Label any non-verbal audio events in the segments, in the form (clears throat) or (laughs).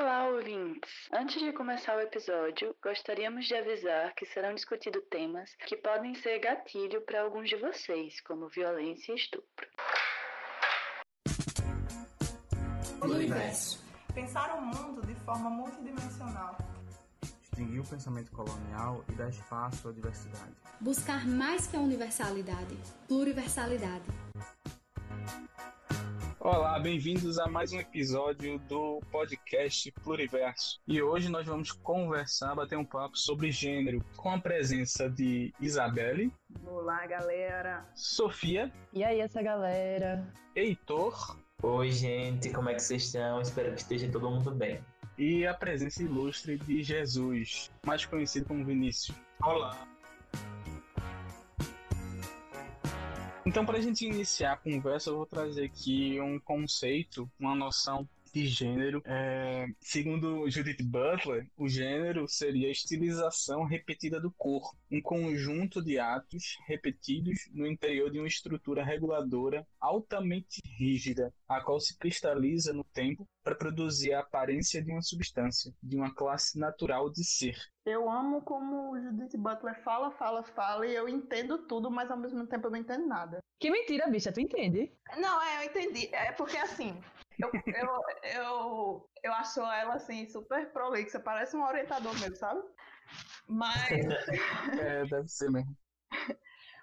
Olá, ouvintes! Antes de começar o episódio, gostaríamos de avisar que serão discutidos temas que podem ser gatilho para alguns de vocês, como violência e estupro. Universo. Pensar o mundo de forma multidimensional. Extinguir o pensamento colonial e dar espaço à diversidade. Buscar mais que a universalidade, pluriversalidade. Olá, bem-vindos a mais um episódio do podcast Pluriverso. E hoje nós vamos conversar, bater um papo sobre gênero, com a presença de Isabelle. Olá, galera. Sofia. E aí, essa galera? Heitor. Oi, gente, como é que vocês estão? Espero que esteja todo mundo bem. E a presença ilustre de Jesus, mais conhecido como Vinícius. Olá. Então, para a gente iniciar a conversa, eu vou trazer aqui um conceito, uma noção de gênero. É, segundo Judith Butler, o gênero seria a estilização repetida do corpo, um conjunto de atos repetidos no interior de uma estrutura reguladora altamente rígida, a qual se cristaliza no tempo para produzir a aparência de uma substância, de uma classe natural de ser. Eu amo como o Judith Butler fala, fala, fala e eu entendo tudo, mas ao mesmo tempo eu não entendo nada. Que mentira, bicha, tu entende? Não, é, eu entendi. É porque assim, eu, eu, eu, eu acho ela assim super prolixa, parece um orientador mesmo, sabe? Mas. (laughs) é, deve ser mesmo.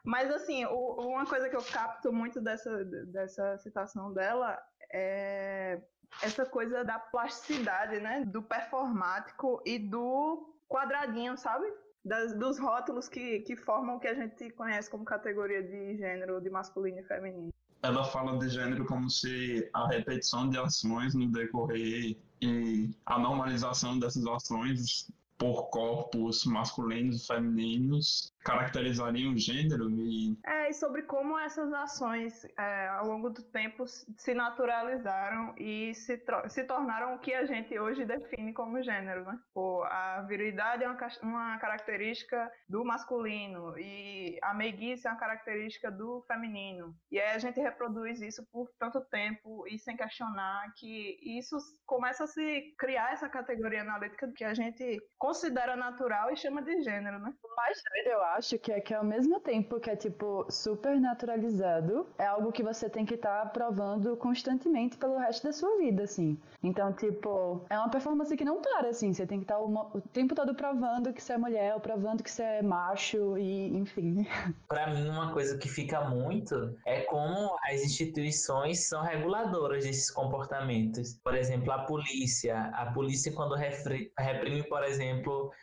Mas assim, o, uma coisa que eu capto muito dessa, dessa citação dela é essa coisa da plasticidade, né? Do performático e do quadradinho, sabe? Das, dos rótulos que, que formam o que a gente conhece como categoria de gênero, de masculino e feminino. Ela fala de gênero como se a repetição de ações no decorrer e a normalização dessas ações por corpos masculinos e femininos caracterizariam o gênero e... É, e sobre como essas ações é, ao longo do tempo se naturalizaram e se, se tornaram o que a gente hoje define como gênero, né? Pô, a virilidade é uma, uma característica do masculino e a meiguice é uma característica do feminino. E aí a gente reproduz isso por tanto tempo e sem questionar que isso começa a se criar essa categoria analítica que a gente considera natural e chama de gênero, né? O mais doido, eu acho que é que ao mesmo tempo que é tipo super naturalizado, é algo que você tem que estar tá provando constantemente pelo resto da sua vida, assim. Então, tipo, é uma performance que não para, assim. Você tem que estar tá o, o tempo todo provando que você é mulher, ou provando que você é macho, e enfim. (laughs) Para mim, uma coisa que fica muito é como as instituições são reguladoras desses comportamentos. Por exemplo, a polícia. A polícia, quando reprime, por exemplo,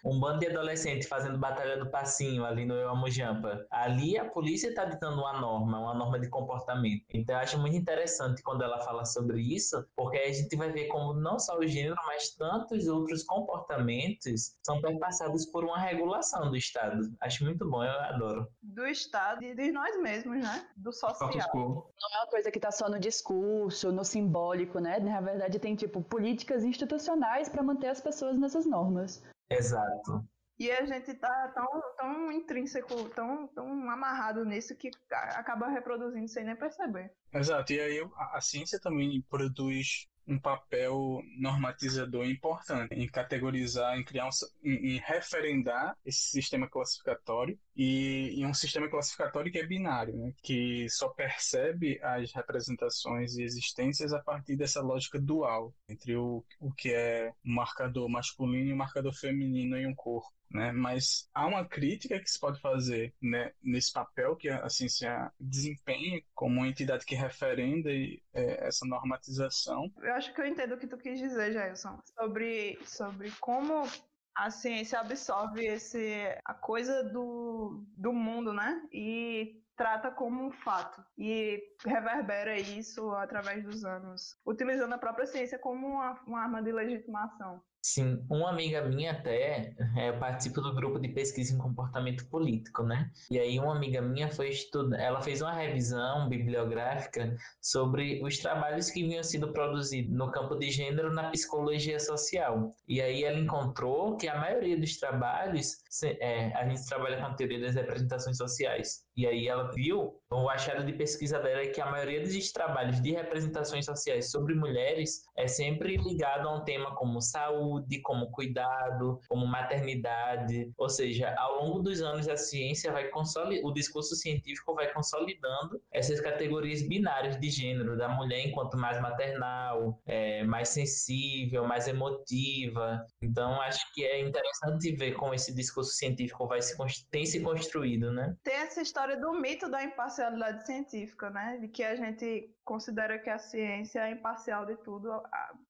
um bando de adolescentes fazendo batalha do passinho ali no Amujampa. Ali a polícia está ditando uma norma, uma norma de comportamento. Então eu acho muito interessante quando ela fala sobre isso, porque a gente vai ver como não só o gênero, mas tantos outros comportamentos são perpassados por uma regulação do Estado. Acho muito bom, eu adoro. Do Estado e de nós mesmos, né? Do social. Não é uma coisa que está só no discurso, no simbólico, né? Na verdade tem tipo políticas institucionais para manter as pessoas nessas normas. Exato. E a gente tá tão, tão intrínseco, tão, tão amarrado nisso que acaba reproduzindo sem nem perceber. Exato, e aí a, a ciência também produz um papel normatizador importante em categorizar, em criar, um, em, em referendar esse sistema classificatório e, e, um sistema classificatório que é binário, né? que só percebe as representações e existências a partir dessa lógica dual entre o, o que é um marcador masculino e um marcador feminino em um corpo. Né? Mas há uma crítica que se pode fazer né, nesse papel que a ciência desempenha como uma entidade que referenda é, essa normatização. Eu acho que eu entendo o que tu quis dizer, Jailson, sobre, sobre como a ciência absorve esse, a coisa do, do mundo, né? E trata como um fato e reverbera isso através dos anos, utilizando a própria ciência como uma, uma arma de legitimação. Sim, uma amiga minha até é, participa do grupo de pesquisa em comportamento político, né? E aí uma amiga minha foi estudar, ela fez uma revisão bibliográfica sobre os trabalhos que vinham sendo produzidos no campo de gênero na psicologia social. E aí ela encontrou que a maioria dos trabalhos, é, a gente trabalha com a teoria das representações sociais. E aí ela viu, o achado de pesquisa dela é que a maioria dos trabalhos de representações sociais sobre mulheres é sempre ligado a um tema como saúde, como cuidado, como maternidade. Ou seja, ao longo dos anos a ciência vai consolidando, o discurso científico vai consolidando essas categorias binárias de gênero, da mulher enquanto mais maternal, é, mais sensível, mais emotiva. Então acho que é interessante ver como esse discurso científico vai se, tem se construído, né? Tem essa história do mito da imparcialidade científica, né? De que a gente considera que a ciência é imparcial de tudo.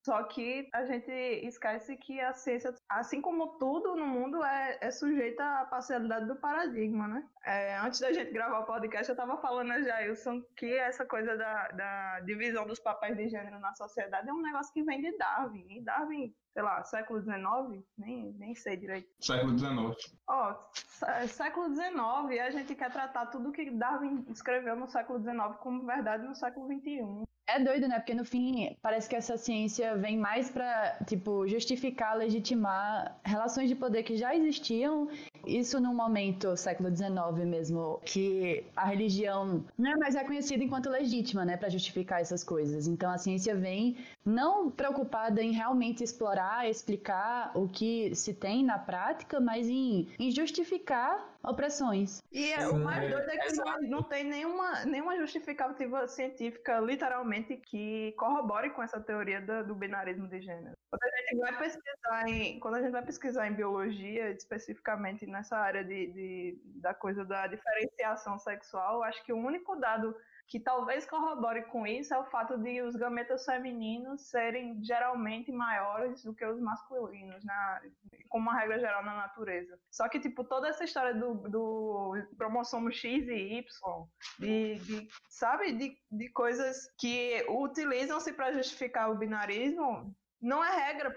Só que a gente esquece que a ciência, assim como tudo no mundo, é, é sujeita à parcialidade do paradigma, né? É, antes da gente gravar o podcast, eu estava falando a Jailson que essa coisa da, da divisão dos papéis de gênero na sociedade é um negócio que vem de Darwin. E Darwin sei lá, século XIX? Nem, nem sei direito. Século XIX. Ó, século XIX, a gente quer tratar tudo que Darwin escreveu no século XIX como verdade no século XXI. É doido, né? Porque no fim, parece que essa ciência vem mais para, tipo, justificar, legitimar relações de poder que já existiam. Isso num momento, século XIX mesmo, que a religião não é mais reconhecida enquanto legítima, né, para justificar essas coisas. Então a ciência vem não preocupada em realmente explorar, explicar o que se tem na prática, mas em, em justificar opressões. E é, o mais doido é que não, não tem nenhuma, nenhuma justificativa científica, literalmente, que corrobore com essa teoria do, do binarismo de gênero. Quando a gente vai pesquisar em, quando a gente vai pesquisar em biologia, especificamente nessa área de, de da coisa da diferenciação sexual, acho que o único dado que talvez corrobore com isso é o fato de os gametas femininos serem geralmente maiores do que os masculinos, na, como uma regra geral na natureza. Só que, tipo, toda essa história do, do cromossomo X e Y, de, de sabe, de, de coisas que utilizam-se para justificar o binarismo, não é regra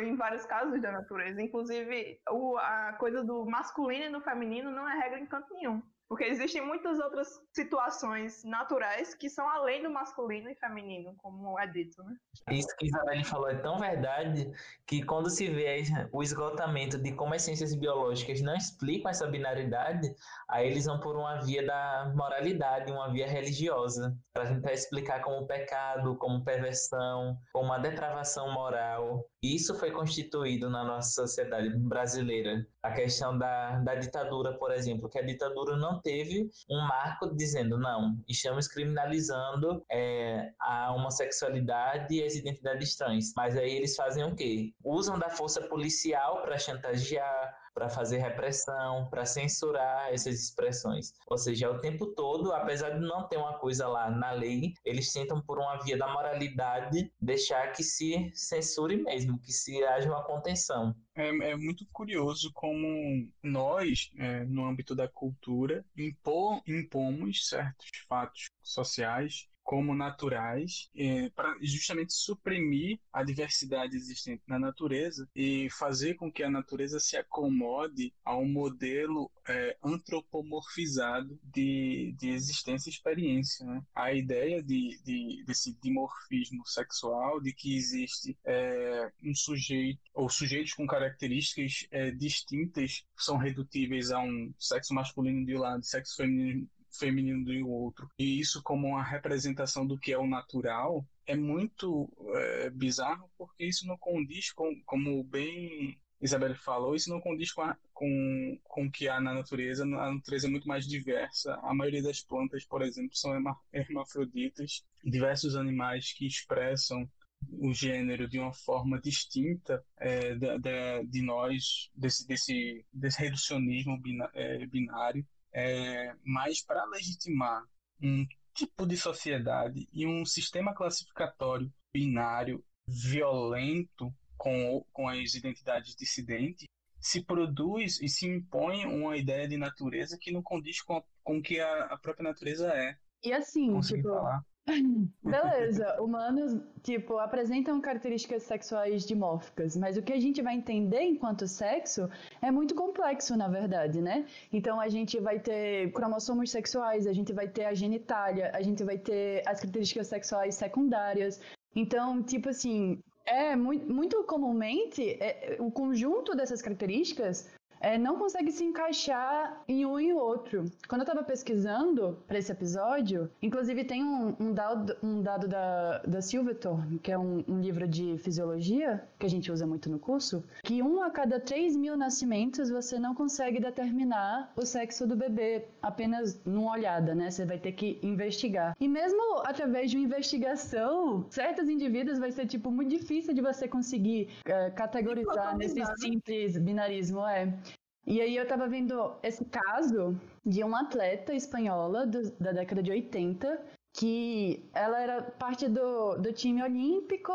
em, vários casos da natureza. Inclusive, a coisa do masculino e do feminino não é regra em canto nenhum. Porque existem muitas outras situações naturais que são além do masculino e feminino, como é dito, né? Isso que Isabelle falou é tão verdade que quando se vê o esgotamento de como as ciências biológicas não explicam essa binaridade, aí eles vão por uma via da moralidade, uma via religiosa, para tentar explicar como pecado, como perversão, como uma depravação moral. Isso foi constituído na nossa sociedade brasileira. A questão da, da ditadura, por exemplo, que a ditadura não teve um marco dizendo não, estamos criminalizando é, a homossexualidade e as identidades trans. Mas aí eles fazem o quê? Usam da força policial para chantagear, para fazer repressão, para censurar essas expressões. Ou seja, o tempo todo, apesar de não ter uma coisa lá na lei, eles tentam, por uma via da moralidade, deixar que se censure mesmo, que se haja uma contenção. É, é muito curioso como nós, é, no âmbito da cultura, impor, impomos certos fatos sociais como naturais, é, para justamente suprimir a diversidade existente na natureza e fazer com que a natureza se acomode a um modelo é, antropomorfizado de, de existência e experiência. Né? A ideia de, de, desse dimorfismo sexual, de que existe é, um sujeito ou sujeitos com características é, distintas são redutíveis a um sexo masculino de um lado, sexo feminino feminino do outro, e isso como uma representação do que é o natural, é muito é, bizarro, porque isso não condiz com, como bem Isabel falou, isso não condiz com, a, com, com o que há na natureza. A natureza é muito mais diversa. A maioria das plantas, por exemplo, são hermafroditas. Diversos animais que expressam o gênero de uma forma distinta é, de, nós, desse, desse, desse reducionismo é, binário é, mas para legitimar um tipo de sociedade e um sistema classificatório binário violento com, com as identidades dissidentes, se produz e se impõe uma ideia de natureza que não condiz com, com o que a, a própria natureza é. E assim, Consegui tipo, falar. Beleza, humanos, tipo, apresentam características sexuais dimórficas, mas o que a gente vai entender enquanto sexo é muito complexo, na verdade, né? Então a gente vai ter cromossomos sexuais, a gente vai ter a genitália, a gente vai ter as características sexuais secundárias. Então, tipo assim, é muito, muito comumente é, o conjunto dessas características é, não consegue se encaixar em um e outro. Quando eu tava pesquisando para esse episódio, inclusive tem um, um dado, um dado da, da Silverthorne, que é um, um, livro de fisiologia, que a gente usa muito no curso, que um a cada 3 mil nascimentos você não consegue determinar o sexo do bebê apenas numa olhada, né? Você vai ter que investigar. E mesmo através de uma investigação, certos indivíduos vai ser, tipo, muito difícil de você conseguir é, categorizar nesse simples binarismo, é. E aí eu tava vendo esse caso de uma atleta espanhola do, da década de 80, que ela era parte do, do time olímpico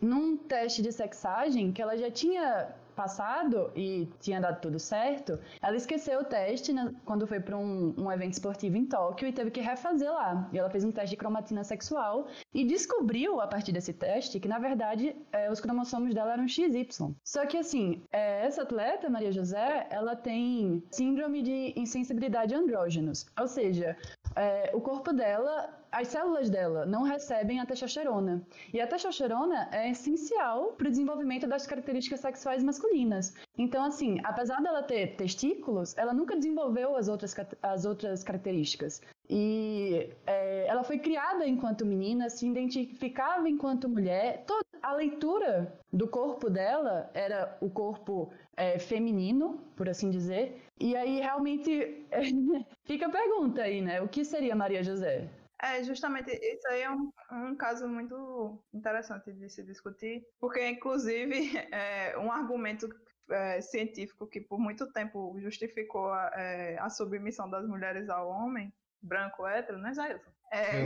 num teste de sexagem que ela já tinha passado e tinha dado tudo certo, ela esqueceu o teste né, quando foi para um, um, evento esportivo em Tóquio e teve que refazer lá. E ela fez um teste de cromatina sexual e descobriu, a partir desse teste, que na verdade é, os cromossomos dela eram XY. Só que assim, é, essa atleta, Maria José, ela tem síndrome de insensibilidade andrógenos. Ou seja, é, o corpo dela as células dela não recebem a testosterona. E a testosterona é essencial para o desenvolvimento das características sexuais masculinas. Então, assim, apesar dela ter testículos, ela nunca desenvolveu as outras, as outras características. E é, ela foi criada enquanto menina, se identificava enquanto mulher. Toda a leitura do corpo dela era o corpo é, feminino, por assim dizer. E aí realmente (laughs) fica a pergunta aí, né? O que seria Maria José? É, justamente, isso aí é um, um caso muito interessante de se discutir, porque, inclusive, (laughs) é, um argumento é, científico que por muito tempo justificou a, é, a, submissão das mulheres ao homem, branco, hétero, né, Jailson? É,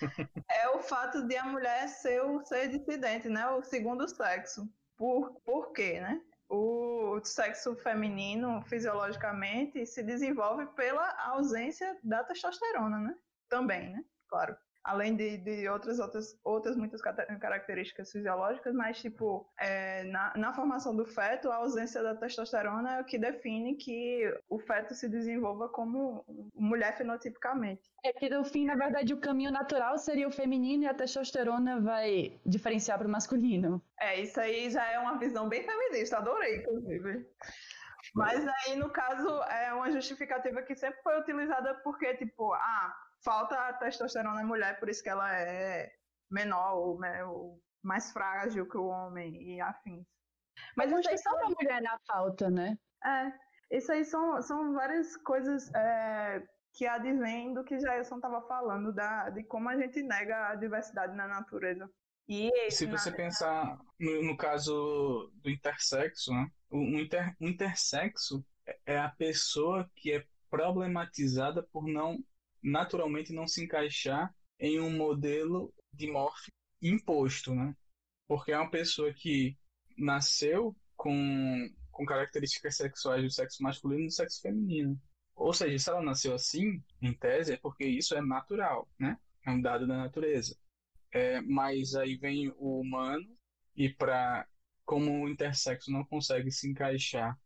(laughs) é o fato de a mulher ser o ser dissidente, né, o segundo sexo. Por, por quê, né? o sexo feminino, fisiologicamente, se desenvolve pela ausência da testosterona, né? Também, né? Claro. Além de, de outras, outras, outras muitas características fisiológicas, mas, tipo, é, na, na formação do feto, a ausência da testosterona é o que define que o feto se desenvolva como mulher fenotipicamente. É que, no fim, na verdade, o caminho natural seria o feminino e a testosterona vai diferenciar para o masculino. É, isso aí já é uma visão bem feminista, adorei, inclusive. Mas aí, no caso, é uma justificativa que sempre foi utilizada porque, tipo, ah, falta a testosterona na mulher, por isso que ela é menor ou, né, ou mais frágil que o homem e afins. Mas acho que só pra mulher na falta, né? É, isso aí são, são várias coisas é, que advêm do que Jailson estava falando, da, de como a gente nega a diversidade na natureza. E se você na... pensar no, no, caso do intersexo, né? O, inter, o intersexo é, é a pessoa que é problematizada por não naturalmente não se encaixar em um modelo de morfe imposto, né? Porque é uma pessoa que nasceu com, com características sexuais do sexo masculino e do sexo feminino. Ou seja, se ela nasceu assim, em tese, é porque isso é natural, né? É um dado da natureza. É, mas aí vem o humano e para como o intersexo não consegue se encaixar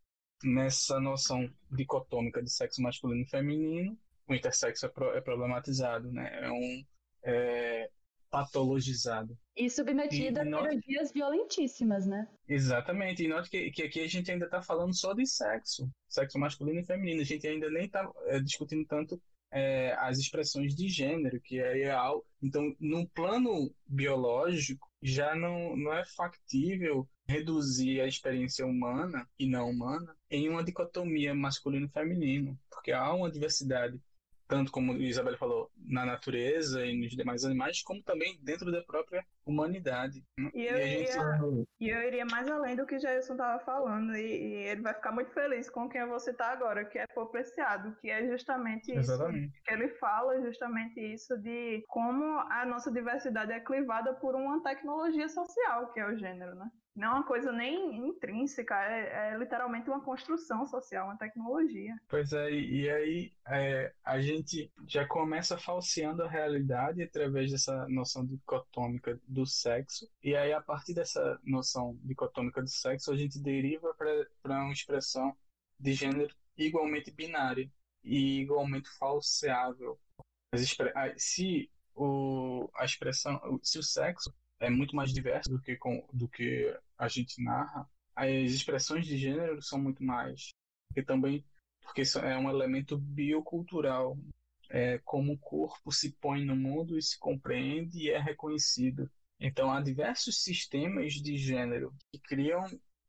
nessa noção dicotômica de sexo masculino e feminino, o intersexo é, pro, é problematizado, né? É um é, patologizado. E submetido e, a cirurgias violentíssimas, né? Exatamente. E note que, que aqui a gente ainda está falando só de sexo, sexo masculino e feminino. A gente ainda nem está é, discutindo tanto é, as expressões de gênero, que é real. Então, no plano biológico, já não, não é factível reduzir a experiência humana e não humana em uma dicotomia masculino masculino-feminino, porque há uma diversidade tanto como a Isabel falou, na natureza e nos demais animais, como também dentro da própria humanidade. Né? E eu, e iria, gente... e eu iria mais além do que o Jailson estava falando, e, e, ele vai ficar muito feliz com quem você está agora, que é por preciado, que é justamente Exatamente. isso. Que ele fala justamente isso de como a nossa diversidade é clivada por uma tecnologia social, que é o gênero, né? Não é uma coisa nem intrínseca, é, é, literalmente uma construção social, uma tecnologia. Pois é, e aí é, a gente já começa falseando a realidade através dessa noção dicotômica do sexo, e aí a partir dessa noção dicotômica do sexo, a gente deriva para uma expressão de gênero igualmente binária e igualmente falseável. Se o, a expressão, se o sexo é muito mais diverso do que, com, do que a gente narra, as expressões de gênero são muito mais. E também porque é um elemento biocultural. É como o corpo se põe no mundo e se compreende e é reconhecido. Então, há diversos sistemas de gênero que criam,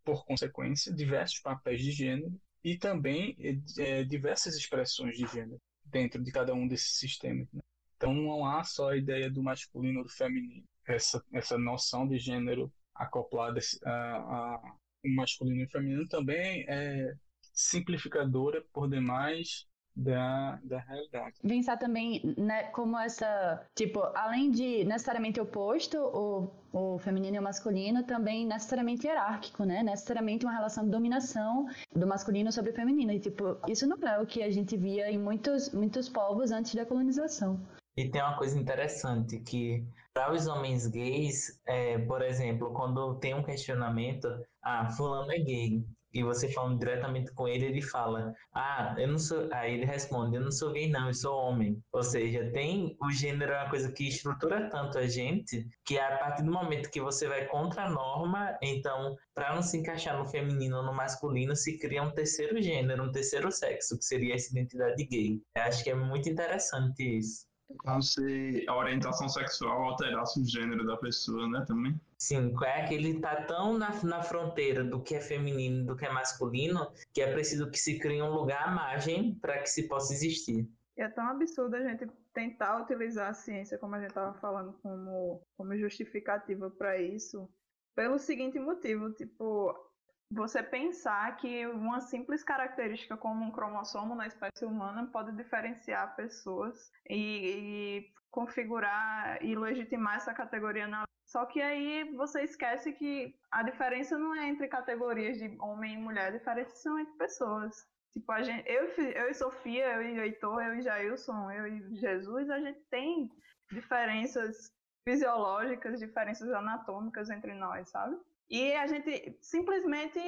por consequência, diversos papéis de gênero e também é, diversas expressões de gênero dentro de cada um desses sistemas. Né? Então, não há só a ideia do masculino ou do feminino. Essa, essa noção de gênero acoplada a, a masculino e feminino também é simplificadora por demais da, da realidade. Pensar também né, como essa, tipo, além de necessariamente oposto, o, o feminino e o masculino, também necessariamente hierárquico, né? Necessariamente uma relação de dominação do masculino sobre o feminino. E, tipo, isso não é o que a gente via em muitos, muitos povos antes da colonização. E tem uma coisa interessante que para os homens gays, é, por exemplo, quando tem um questionamento, ah, fulano é gay, e você falando diretamente com ele, ele fala: Ah, eu não sou. Aí ele responde: Eu não sou gay, não, eu sou homem. Ou seja, tem o gênero é uma coisa que estrutura tanto a gente que a partir do momento que você vai contra a norma, então, para não se encaixar no feminino ou no masculino, se cria um terceiro gênero, um terceiro sexo, que seria essa identidade gay. Eu acho que é muito interessante isso. Como se a orientação sexual alterasse o gênero da pessoa, né, também. Sim, é que ele tá tão na, na fronteira do que é feminino do que é masculino, que é preciso que se crie um lugar à margem para que se possa existir. E é tão absurdo a gente tentar utilizar a ciência, como a gente estava falando, como, como justificativa para isso, pelo seguinte motivo, tipo, você pensar que uma simples característica como um cromossomo na espécie humana pode diferenciar pessoas e, e configurar e legitimar essa categoria na só que aí você esquece que a diferença não é entre categorias de homem e mulher, a diferença são entre pessoas. Tipo, a gente, eu, eu e Sofia, eu e Heitor, eu e Jailson, eu e Jesus, a gente tem diferenças fisiológicas, diferenças anatômicas entre nós, sabe? E a gente simplesmente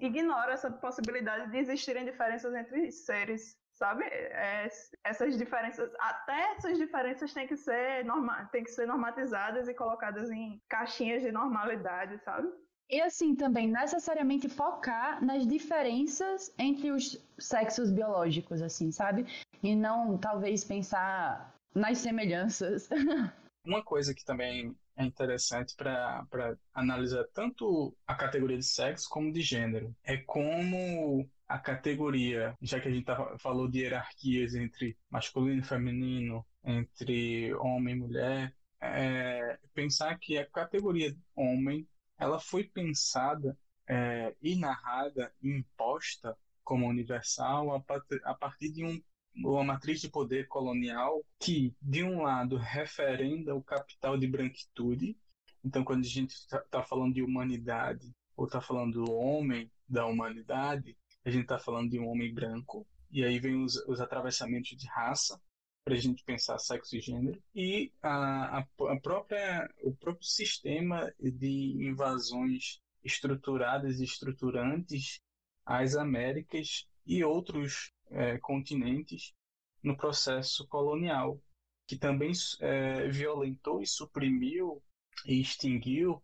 ignora essa possibilidade de existirem diferenças entre seres, sabe? É, essas diferenças, até essas diferenças têm que ser norma, têm que ser normatizadas e colocadas em caixinhas de normalidade, sabe? E assim também necessariamente focar nas diferenças entre os sexos biológicos, assim, sabe? E não talvez pensar nas semelhanças. (laughs) Uma coisa que também é interessante para analisar tanto a categoria de sexo como de gênero. É como a categoria, já que a gente tá, falou de hierarquias entre masculino e feminino, entre homem e mulher, é, pensar que a categoria homem ela foi pensada é, e narrada imposta como universal a, partir de um uma matriz de poder colonial que, de um lado, referenda o capital de branquitude. Então, quando a gente está tá falando de humanidade, ou está falando do homem da humanidade, a gente está falando de um homem branco. E aí vem os, os atravessamentos de raça, para a gente pensar sexo e gênero. E a, a, própria, o próprio sistema de invasões estruturadas e estruturantes às Américas e outros é, continentes no processo colonial, que também é, violentou e suprimiu e extinguiu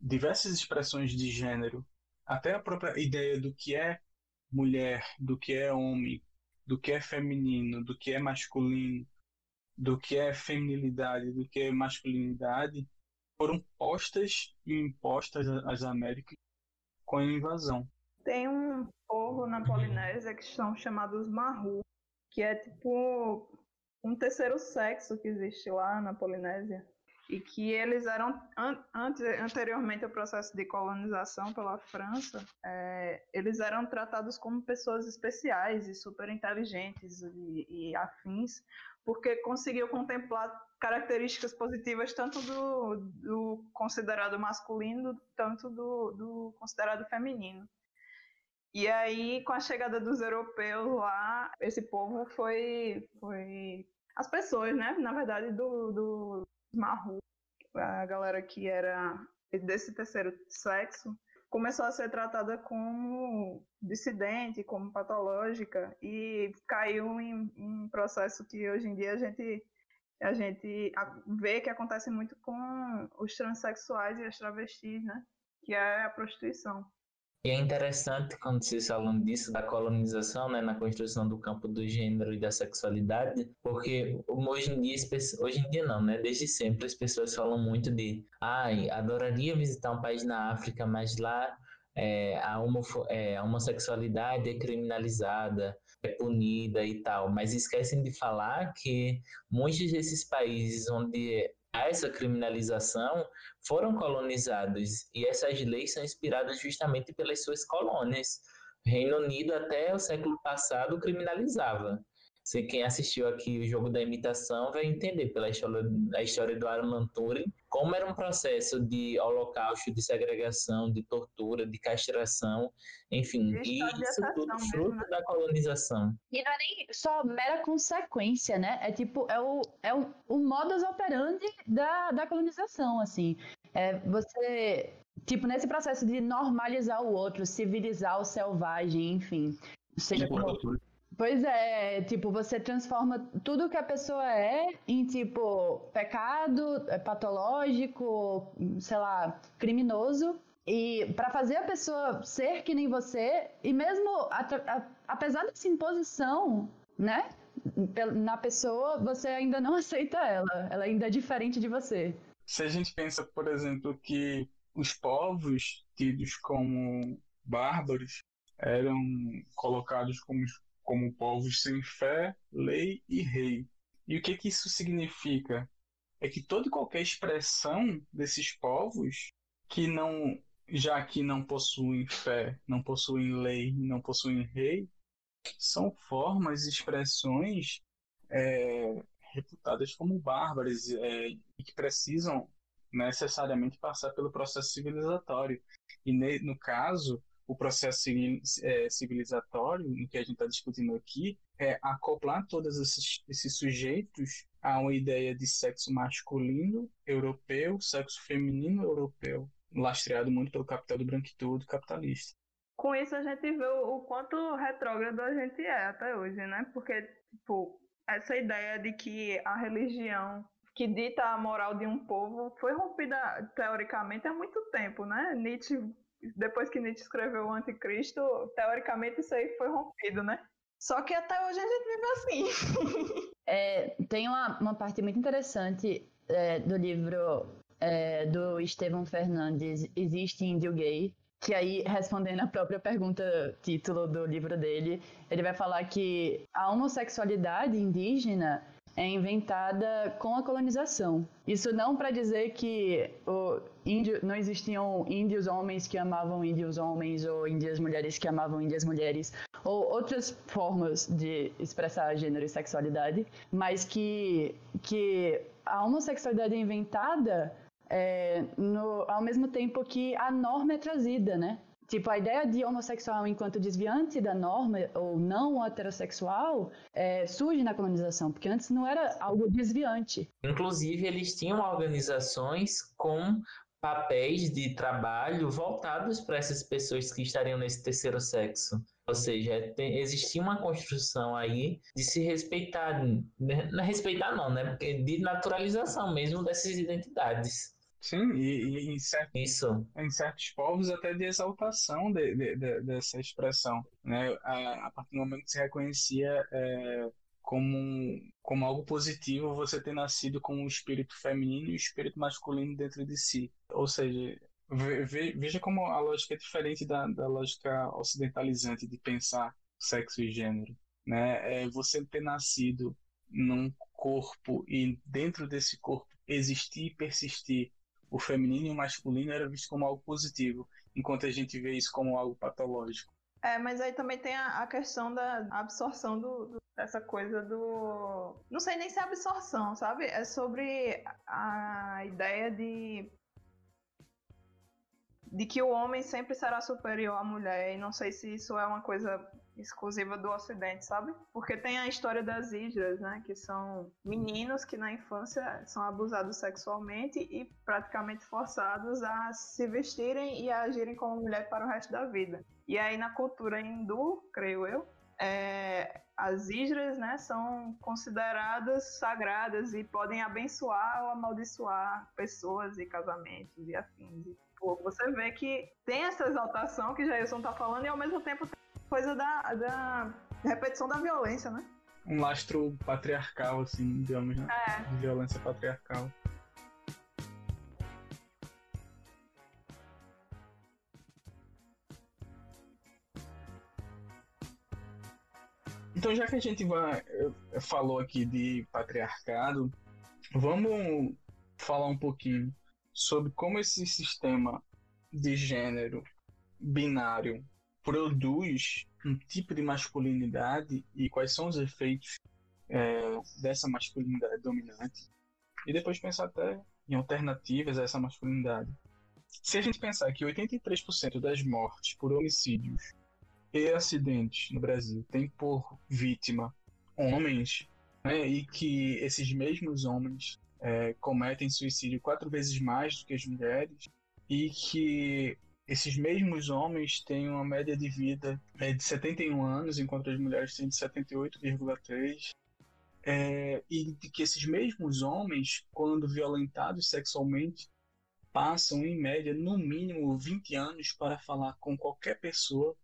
diversas expressões de gênero, até a própria ideia do que é mulher, do que é homem, do que é feminino, do que é masculino, do que é feminilidade, do que é masculinidade, foram postas e impostas às Américas com a invasão. Tem um povo na Polinésia que são chamados Mahu, que é tipo um terceiro sexo que existe lá na Polinésia. E que eles eram, an anteriormente ao processo de colonização pela França, é, eles eram tratados como pessoas especiais e super inteligentes e, e afins, porque conseguiu contemplar características positivas tanto do, do considerado masculino, tanto do, do considerado feminino. E aí, com a chegada dos europeus lá, esse povo foi. foi as pessoas, né? Na verdade, do, do Marru, a galera que era desse terceiro sexo, começou a ser tratada como dissidente, como patológica, e caiu em um processo que hoje em dia a gente, a gente vê que acontece muito com os transexuais e as travestis, né? Que é a prostituição. E é interessante quando vocês falam disso, da colonização, né, na construção do campo do gênero e da sexualidade, porque hoje em dia, hoje em dia não, né, desde sempre as pessoas falam muito de, ai, adoraria visitar um país na África, mas lá é, a, homofo é, a homossexualidade é criminalizada, é punida e tal, mas esquecem de falar que muitos desses países onde essa criminalização foram colonizados e essas leis são inspiradas justamente pelas suas colônias. Reino Unido até o século passado criminalizava. Se quem assistiu aqui o jogo da imitação vai entender pela história, a história do Alan Turing como era um processo de holocausto, de segregação, de tortura, de castração, enfim, e isso tudo fruto né? da colonização. E não é nem só mera consequência, né? É tipo, é o, é o, o modus operandi da, da colonização, assim. É você, tipo, nesse processo de normalizar o outro, civilizar o selvagem, enfim. Seja como... Pois é, tipo, você transforma tudo que a pessoa é em, tipo, pecado, é, patológico, sei lá, criminoso. E para fazer a pessoa ser que nem você, e mesmo a, a, apesar dessa imposição, né, na pessoa, você ainda não (laughs) aceita ela. Ela ainda é diferente de você. Se a gente pensa, por exemplo, que os povos tidos como bárbaros eram colocados como como povos sem fé, lei e rei. E o que, que isso significa? É que toda e qualquer expressão desses povos que não, já que não possuem fé, não possuem lei, não possuem rei, são formas expressões é, reputadas como bárbaras é, e que precisam necessariamente passar pelo processo civilizatório. E no caso, o processo é, civilizatório, no que a gente está discutindo aqui, é acoplar todos esses, esses sujeitos a uma ideia de sexo masculino europeu, sexo feminino europeu, lastreado muito pelo capital do branquitude capitalista. Com isso a gente vê o, quanto retrógrado a gente é até hoje, né? Porque, tipo, essa ideia de que a religião que dita a moral de um povo foi rompida teoricamente há muito tempo, né? Nietzsche depois que Nietzsche escreveu o Anticristo, teoricamente isso aí foi rompido, né? Só que até hoje a gente vive assim. (laughs) é, tem uma, uma parte muito interessante é, do livro é, do Estevão Fernandes, Existe Índio Gay, que aí, respondendo a própria pergunta, título do livro dele, ele vai falar que a homossexualidade indígena é inventada com a colonização. Isso não para dizer que índio, não existiam índios homens que amavam índios homens ou índias mulheres que amavam índias mulheres ou outras formas de expressar gênero e sexualidade, mas que, que a homossexualidade é inventada é, no, ao mesmo tempo que a norma é trazida, né? Tipo, a ideia de homossexual enquanto desviante da norma ou não heterossexual é, surge na colonização, porque antes não era algo desviante. Inclusive, eles tinham organizações com papéis de trabalho voltados para essas pessoas que estariam nesse terceiro sexo. Ou seja, tem, existia uma construção aí de se respeitar, né? não respeitar não, né? De naturalização mesmo dessas identidades. Sim, e, e em, certos, Isso. em certos povos até de exaltação de, de, de, dessa expressão. Né? A, a, partir do momento que se reconhecia é, como, como algo positivo você ter nascido com o espírito feminino e o espírito masculino dentro de si. Ou seja, ve, veja como a lógica é diferente da, da lógica ocidentalizante de pensar sexo e gênero. Né? É você ter nascido num corpo e dentro desse corpo existir e persistir o feminino e o masculino era visto como algo positivo, enquanto a gente vê isso como algo patológico. É, mas aí também tem a, a questão da absorção do, do, dessa coisa do. Não sei nem se é absorção, sabe? É sobre a ideia de. de que o homem sempre será superior à mulher. E não sei se isso é uma coisa exclusiva do Ocidente, sabe? Porque tem a história das hidras, né? Que são meninos que na infância são abusados sexualmente e praticamente forçados a se vestirem e a agirem como mulher para o resto da vida. E aí na cultura hindu, creio eu, é, as hidras, né, são consideradas sagradas e podem abençoar ou amaldiçoar pessoas e casamentos e afins. fogo. Você vê que tem essa exaltação que Jailson tá falando e ao mesmo tempo tem coisa da, da repetição da violência, né? Um lastro patriarcal, assim, digamos, né? É. Violência patriarcal. Então, já que a gente vai, eh, falou aqui de patriarcado, vamos falar um pouquinho sobre como esse sistema de gênero binário produz um tipo de masculinidade e quais são os efeitos é, dessa masculinidade dominante. E depois pensar até em alternativas a essa masculinidade. Se a gente pensar que 83% das mortes por homicídios e acidentes no Brasil tem por vítima homens, né, e que esses mesmos homens é, cometem suicídio quatro vezes mais do que as mulheres, e que esses mesmos homens têm uma média de vida é, de 71 anos, enquanto as mulheres têm de 78,3. É, e de que esses mesmos homens, quando violentados sexualmente, passam em média no mínimo 20 anos para falar com qualquer pessoa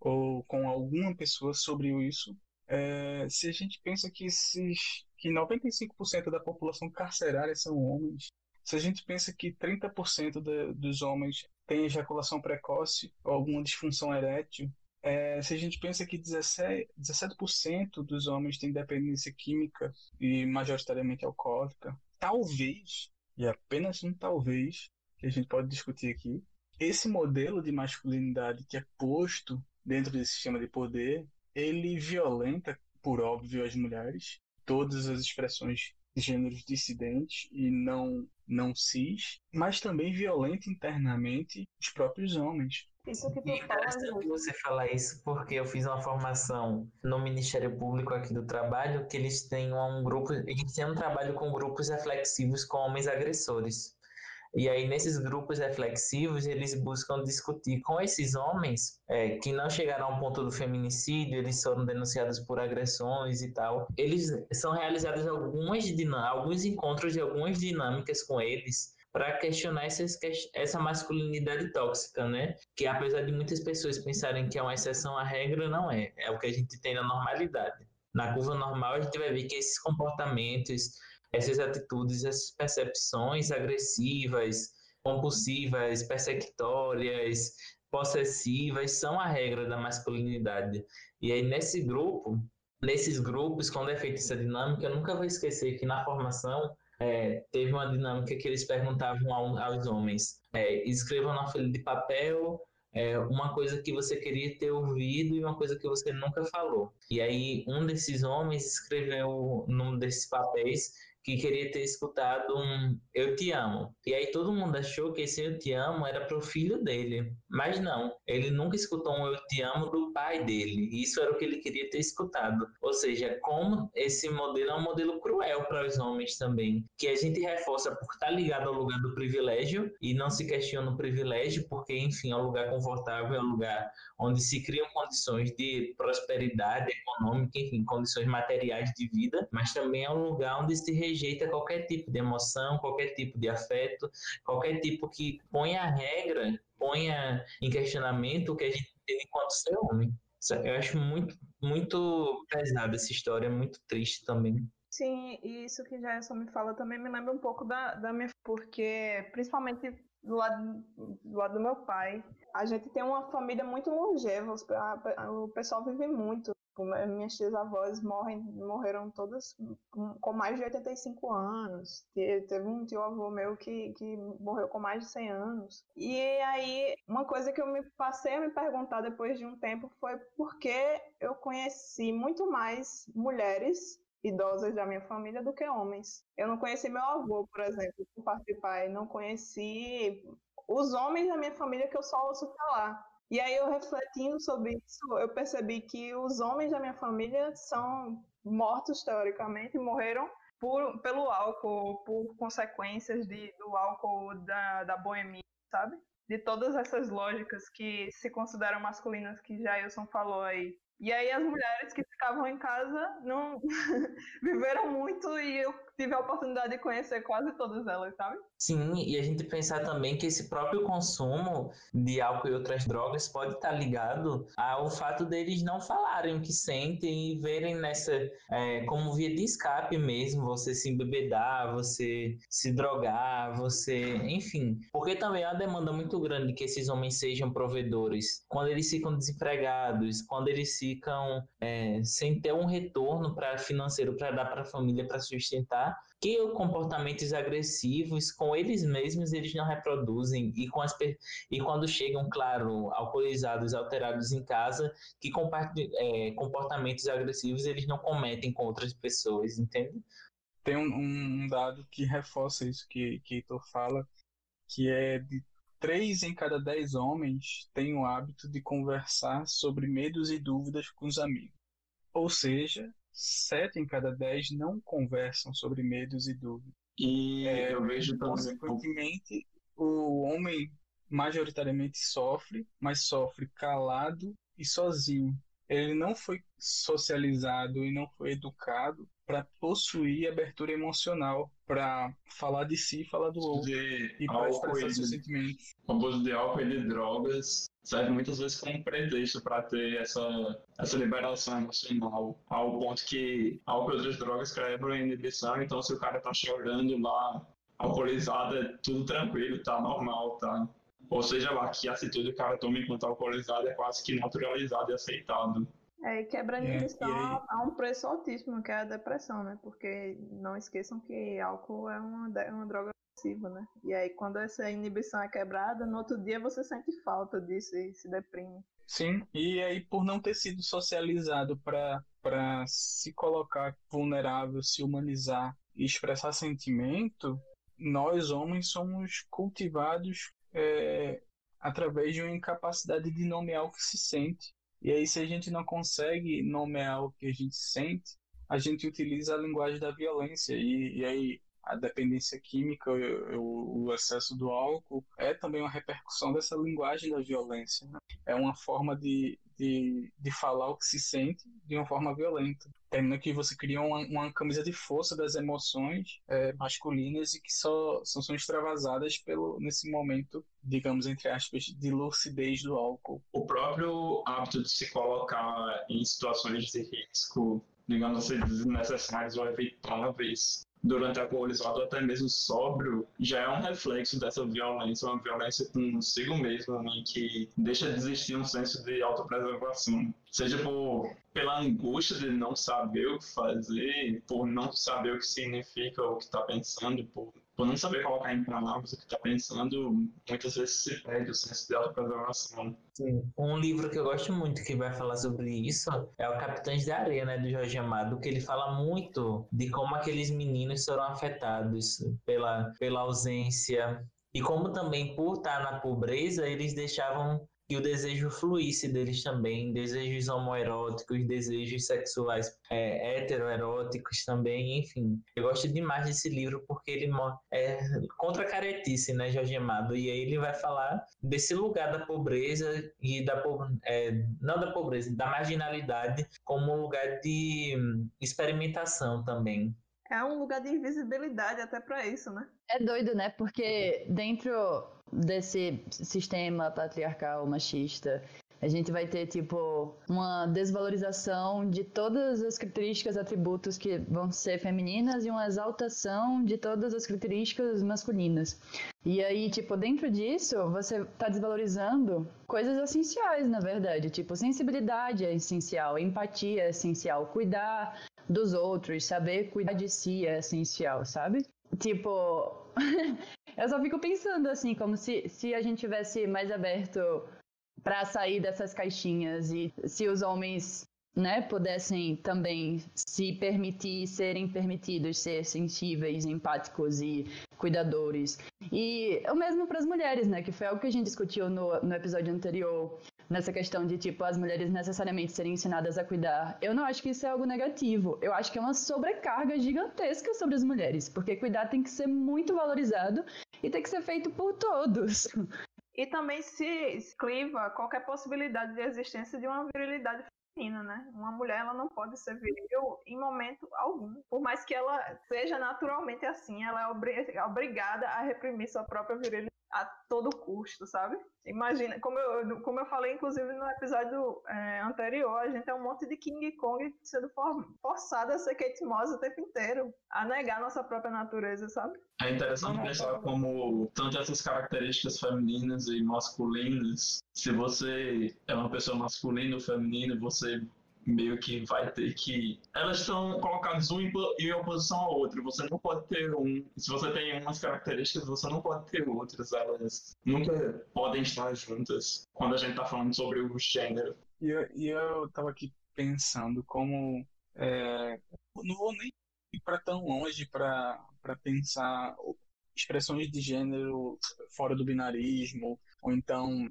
ou com alguma pessoa sobre isso. É, se a gente pensa que esses que 95% da população carcerária são homens, se a gente pensa que 30% de, dos homens têm ejaculação precoce ou alguma disfunção erétil, é, se a gente pensa que 17%, 17 dos homens têm dependência química e majoritariamente alcoólica, talvez, e apenas um talvez, que a gente pode discutir aqui, esse modelo de masculinidade que é posto dentro desse sistema de poder, ele violenta, por óbvio, as mulheres, todas as expressões gêneros dissidentes e não não cis, mas também violenta internamente os próprios homens. Isso que tu E fala, interessante você falar isso porque eu fiz uma formação no Ministério Público aqui do Trabalho que eles têm um grupo, eles têm um trabalho com grupos reflexivos com homens agressores. E aí nesses grupos reflexivos eles buscam discutir com esses homens é, que não chegaram ao ponto do feminicídio, eles foram denunciados por agressões e tal. Eles são realizadas algumas alguns encontros de algumas dinâmicas com eles para questionar essas, essa masculinidade tóxica, né? Que apesar de muitas pessoas pensarem que é uma exceção à regra, não é. É o que a gente tem na normalidade. Na curva normal, a gente vai ver que esses comportamentos, essas atitudes, essas percepções agressivas, compulsivas, persecutórias, possessivas, são a regra da masculinidade. E aí, nesse grupo, nesses grupos, é feita essa dinâmica, eu nunca vou esquecer que na formação é, teve uma dinâmica que eles perguntavam ao- aos homens: é, escrevam na folha de papel é, uma coisa que você queria ter ouvido e uma coisa que você nunca falou. E aí, um desses homens escreveu num desses papéis que queria ter escutado um Eu Te Amo. E aí todo mundo achou que esse Eu Te Amo era pro filho dele. Mas não, ele nunca escutou um Eu Te Amo do pai dele. E isso era o que ele queria ter escutado. Ou seja, como esse modelo é um modelo cruel para os homens também. Que a gente reforça por estar ligado ao lugar do privilégio e não se questiona o privilégio, porque, enfim, é um lugar confortável, é um lugar onde se criam condições de prosperidade econômica, enfim, condições materiais de vida, mas também é um lugar onde se rejeita qualquer tipo de emoção, qualquer tipo de afeto, qualquer tipo que ponha a regra, ponha em questionamento o que a gente entende enquanto ser homem. Isso- Eu acho muito, muito pesada essa história, muito triste também. Sim, e isso que Jailson me fala também me lembra um pouco da, da minha. Porque, principalmente do lado, do lado do meu pai, a gente tem uma família muito longeva, a- a- o pessoal vive muito. Tipo, mi- Minhas tias avós morrem, morreram todas com, com mais de 85 anos. Te- Teve um tio avô meu que, que morreu com mais de 100 anos. E aí, uma coisa que eu me passei a me perguntar depois de um tempo foi por que eu conheci muito mais mulheres idosas da minha família do que homens. Eu não conheci meu avô, por exemplo, por parte de pai. Não conheci os homens da minha família que eu só ouço falar. E aí eu refletindo sobre isso, eu percebi que os homens da minha família são mortos teoricamente, morreram por, pelo álcool, por consequências de, do álcool da, da boemia, sabe? De todas essas lógicas que se consideram masculinas que Jailson falou aí. E aí as mulheres que ficavam em casa não (laughs) viveram muito e eu tive a oportunidade de conhecer quase todas elas, sabe? Sim, e a gente pensar também que esse próprio consumo de álcool e outras drogas pode estar ligado ao fato deles não falarem o que sentem e verem nessa é, como via de escape mesmo, você se embebedar, você se drogar, você, enfim, porque também há uma demanda muito grande que esses homens sejam provedores. Quando eles ficam desempregados, quando eles ficam é, sem ter um retorno para financeiro para dar para a família para sustentar, que comportamentos agressivos com eles mesmos eles não reproduzem e, com as, e quando chegam, claro, alcoolizados, alterados em casa, que é, comportamentos agressivos eles não cometem com outras pessoas, entende? Tem um, um dado que reforça isso que, que Heitor fala, que é de três em cada dez homens têm o hábito de conversar sobre medos e dúvidas com os amigos. Ou seja, sete em cada dez não conversam sobre medos e dúvidas. E é, eu vejo também. Consequentemente, o homem majoritariamente sofre, mas sofre calado e sozinho. Ele não foi socializado e não foi educado para possuir abertura emocional, para falar de si, falar do outro e para expressar seus sentimentos. O abuso de álcool e de drogas serve muitas vezes como pretexto para ter essa, essa liberação emocional, ao ponto que álcool e outras drogas quebram a inibição, então se o cara tá chorando lá, alcoolizado, é tudo tranquilo, tá normal, tá? Ou seja lá, que a atitude que o cara toma enquanto alcoolizado é quase que naturalizado e aceitado. É, quebra a inibição é, a um preço altíssimo, que é a depressão, né? Porque não esqueçam que álcool é uma, é uma droga né? E aí, quando essa inibição é quebrada, no outro dia você sente falta disso e se deprime. Sim, e aí, por não ter sido socializado para se colocar vulnerável, se humanizar e expressar sentimento, nós homens somos cultivados é, através de uma incapacidade de nomear o que se sente. E aí, se a gente não consegue nomear o que a gente sente, a gente utiliza a linguagem da violência. E, e aí, a dependência química, o, o, excesso do álcool, é também uma repercussão dessa linguagem da violência. Né? É uma forma de, de, de falar o que se sente de uma forma violenta. Termina que você cria uma, uma camisa de força das emoções é, masculinas e que só, são extravasadas pelo, nesse momento, digamos, entre aspas, de lucidez do álcool. O próprio hábito de se colocar em situações de risco digamos assim, desnecessárias ou evitáveis durante a alcoolizado, até mesmo sóbrio, já é um reflexo dessa violência, uma violência consigo mesmo, em que deixa de existir um senso de autopreservação. Seja por, pela angústia de não saber o que fazer, por não saber o que significa o que está pensando, por por não saber colocar em palavras o que está pensando, muitas vezes se perde o senso de autopreservação. Sim. Um livro que eu gosto muito que vai falar sobre isso é o Capitães de Areia, né, do Jorge Amado, que ele fala muito de como aqueles meninos foram afetados pela, pela ausência e como também por estar na pobreza eles deixavam que o desejo fluísse deles também, desejos homoeróticos, desejos sexuais é, heteroeróticos também, enfim. Eu gosto demais desse livro porque ele é contra a caretice, né, Jorge Amado? E aí ele vai falar desse lugar da pobreza e da é, não da pobreza, da marginalidade como um lugar de experimentação também. É um lugar de invisibilidade até para isso, né? É doido, né? Porque dentro desse sistema patriarcal machista, a gente vai ter, tipo, uma desvalorização de todas as características, atributos que vão ser femininas e uma exaltação de todas as características masculinas. E aí, tipo, dentro disso, você tá desvalorizando coisas essenciais, na verdade. Tipo, sensibilidade é essencial, empatia é essencial, cuidar dos outros, saber cuidar de si é essencial, sabe? Tipo, (laughs) eu só fico pensando assim, como se, se a gente tivesse mais aberto para sair dessas caixinhas e se os homens né, pudessem também se permitir serem permitidos ser sensíveis, empáticos e cuidadores. E o mesmo para as mulheres, né, que foi algo que a gente discutiu no, no episódio anterior, nessa questão de tipo as mulheres necessariamente serem ensinadas a cuidar. Eu não acho que isso é algo negativo. Eu acho que é uma sobrecarga gigantesca sobre as mulheres, porque cuidar tem que ser muito valorizado e tem que ser feito por todos. E também se escliva qualquer possibilidade de existência de uma virilidade feminina, né? Uma mulher ela não pode ser viril em momento algum. Por mais que ela seja naturalmente assim, ela é obrigada a reprimir sua própria virilidade a todo custo, sabe? Imagina, como eu, como eu falei, inclusive, no episódio é, anterior, a gente é um monte de King Kong sendo for, forçado a ser Kate Moss o tempo inteiro, a negar nossa própria natureza, sabe? É interessante pensar como tanto essas características femininas e masculinas, se você é uma pessoa masculina ou feminina, você meio que vai ter que. Elas estão colocadas um em oposição ao outro. Você não pode ter um. Se você tem umas características, você não pode ter outras. Elas nunca podem estar juntas quando a gente está falando sobre o gênero. E eu, e eu tava aqui pensando como. É, não vou nem ir para tão longe para pensar expressões de gênero fora do binarismo, ou então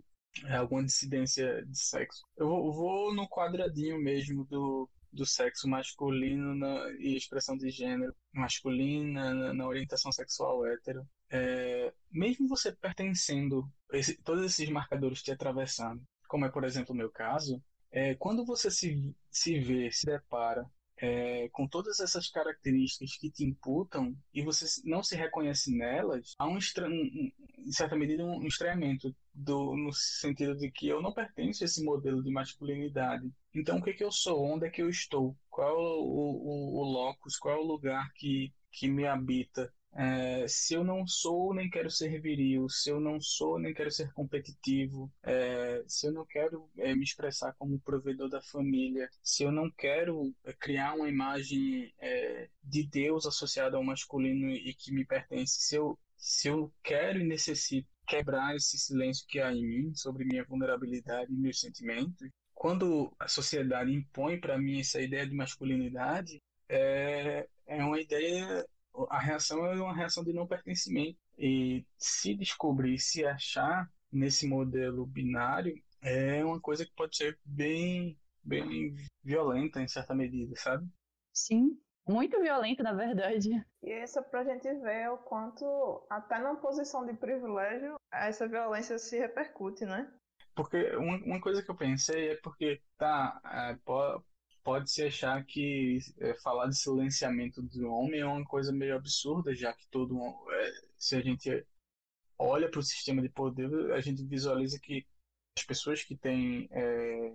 alguma dissidência de sexo. Eu vou no quadradinho mesmo do, do sexo masculino na, e expressão de gênero masculina na, na orientação sexual hétero. É, mesmo você pertencendo, esse, todos esses marcadores te atravessando, como é, por exemplo, o meu caso, é, quando você se, se vê, se depara é, com todas essas características que te imputam e você não se reconhece nelas, há um, um em certa medida um estranhamento do, no sentido de que eu não pertenço a esse modelo de masculinidade. Então, o que, que eu sou? Onde é que eu estou? Qual é o, o, o locus? Qual é o lugar que, que me habita? É, se eu não sou, nem quero ser viril, se eu não sou, nem quero ser competitivo, é, se eu não quero é, me expressar como provedor da família, se eu não quero é, criar uma imagem é, de Deus associada ao masculino e que me pertence, se eu, se eu quero e necessito quebrar esse silêncio que há em mim sobre minha vulnerabilidade e meus sentimentos, quando a sociedade impõe para mim essa ideia de masculinidade, é, é uma ideia a reação é uma reação de não pertencimento. E se descobrir, se achar nesse modelo binário, é uma coisa que pode ser bem, bem violenta em certa medida, sabe? Sim, muito violenta, na verdade. E isso é pra gente ver o quanto, até na posição de privilégio, essa violência se repercute, né? Porque uma, uma coisa que eu pensei é porque, tá, é, pode-se achar que é, falar de silenciamento do homem é uma coisa meio absurda, já que todo é, se a gente olha para o sistema de poder, a gente visualiza que as pessoas que têm é,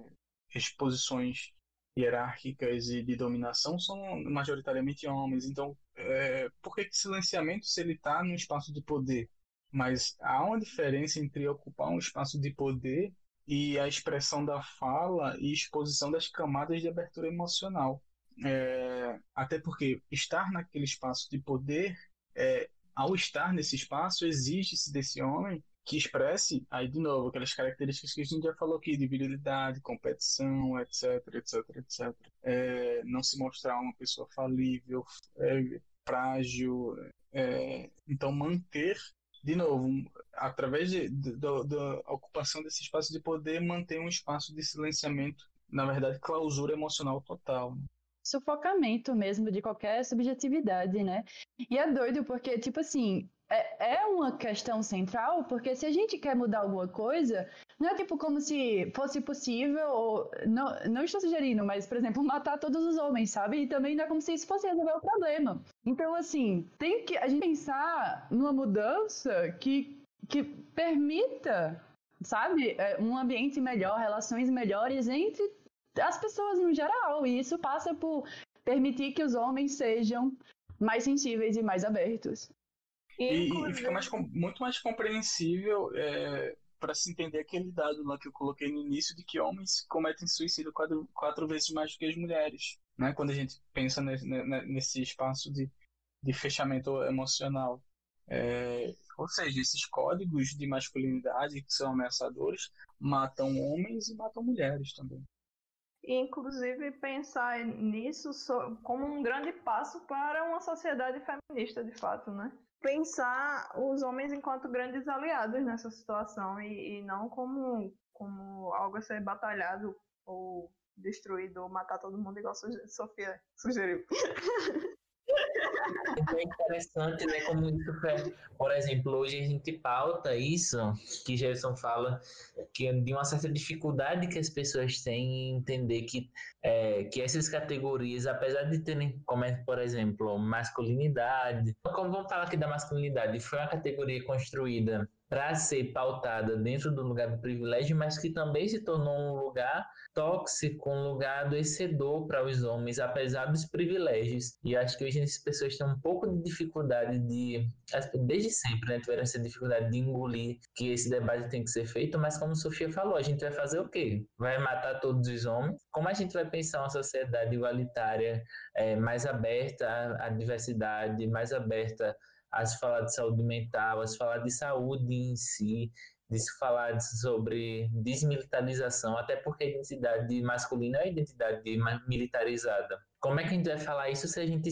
exposições hierárquicas e de dominação são majoritariamente homens. Então, é, por que, que silenciamento se ele está num espaço de poder? Mas há uma diferença entre ocupar um espaço de poder e a expressão da fala e exposição das camadas de abertura emocional. É, até porque estar naquele espaço de poder, é, ao estar nesse espaço, exige-se desse homem que expresse, aí de novo, aquelas características que a gente já falou aqui, de virilidade, competição, etc, etc, etc. É, não se mostrar uma pessoa falível, é, frágil. É, então, manter de novo, através de, da ocupação desse espaço de poder, manter um espaço de silenciamento, na verdade, clausura emocional total. Né? Sufocamento mesmo de qualquer subjetividade, né? E é doido porque, tipo assim, é, é uma questão central, porque se a gente quer mudar alguma coisa, não é tipo como se fosse possível, ou, não, não estou sugerindo, mas, por exemplo, (laughs) matar todos os homens, sabe? E também não é como se isso fosse resolver o problema. Então, assim, tem que a gente pensar numa mudança que, que permita, sabe, é, um ambiente melhor, relações melhores entre as pessoas no geral. E isso passa por permitir que os homens sejam mais sensíveis e mais abertos. E, e, fica mais, muito mais compreensível é, para se entender aquele dado lá que eu coloquei no início de que homens cometem suicídio quatro, quatro vezes mais do que as mulheres. Né? Quando a gente pensa nesse, nesse espaço de, de fechamento emocional. É, ou seja, esses códigos de masculinidade que são ameaçadores matam homens e matam mulheres também. Inclusive, pensar nisso como um grande passo para uma sociedade feminista, de fato, né? Pensar os homens enquanto grandes aliados nessa situação e, e não como, como algo a ser batalhado ou destruído ou matar todo mundo igual Sofia sugeriu. (laughs) É interessante, né, como isso é, por exemplo, hoje a gente pauta isso, que Gerson fala, que de uma certa dificuldade que as pessoas têm em entender que, é, que essas categorias, apesar de terem, como é, por exemplo, masculinidade, como vamos falar aqui da masculinidade, foi uma categoria construída para ser pautada dentro do lugar do privilégio, mas que também se tornou um lugar tóxico, um lugar adoecedor para os homens, apesar dos privilégios. E acho que hoje as pessoas têm um pouco de dificuldade de, desde sempre, né, tiveram essa dificuldade de engolir que esse debate tem que ser feito, mas como Sofia falou, a gente vai fazer o quê? Vai matar todos os homens? Como a gente vai pensar uma sociedade igualitária, é, mais aberta à, diversidade, mais aberta a se falar de saúde mental, a se falar de saúde em si, de se falar sobre desmilitarização, até porque a identidade masculina é a identidade militarizada. Como é que a gente vai falar isso se a gente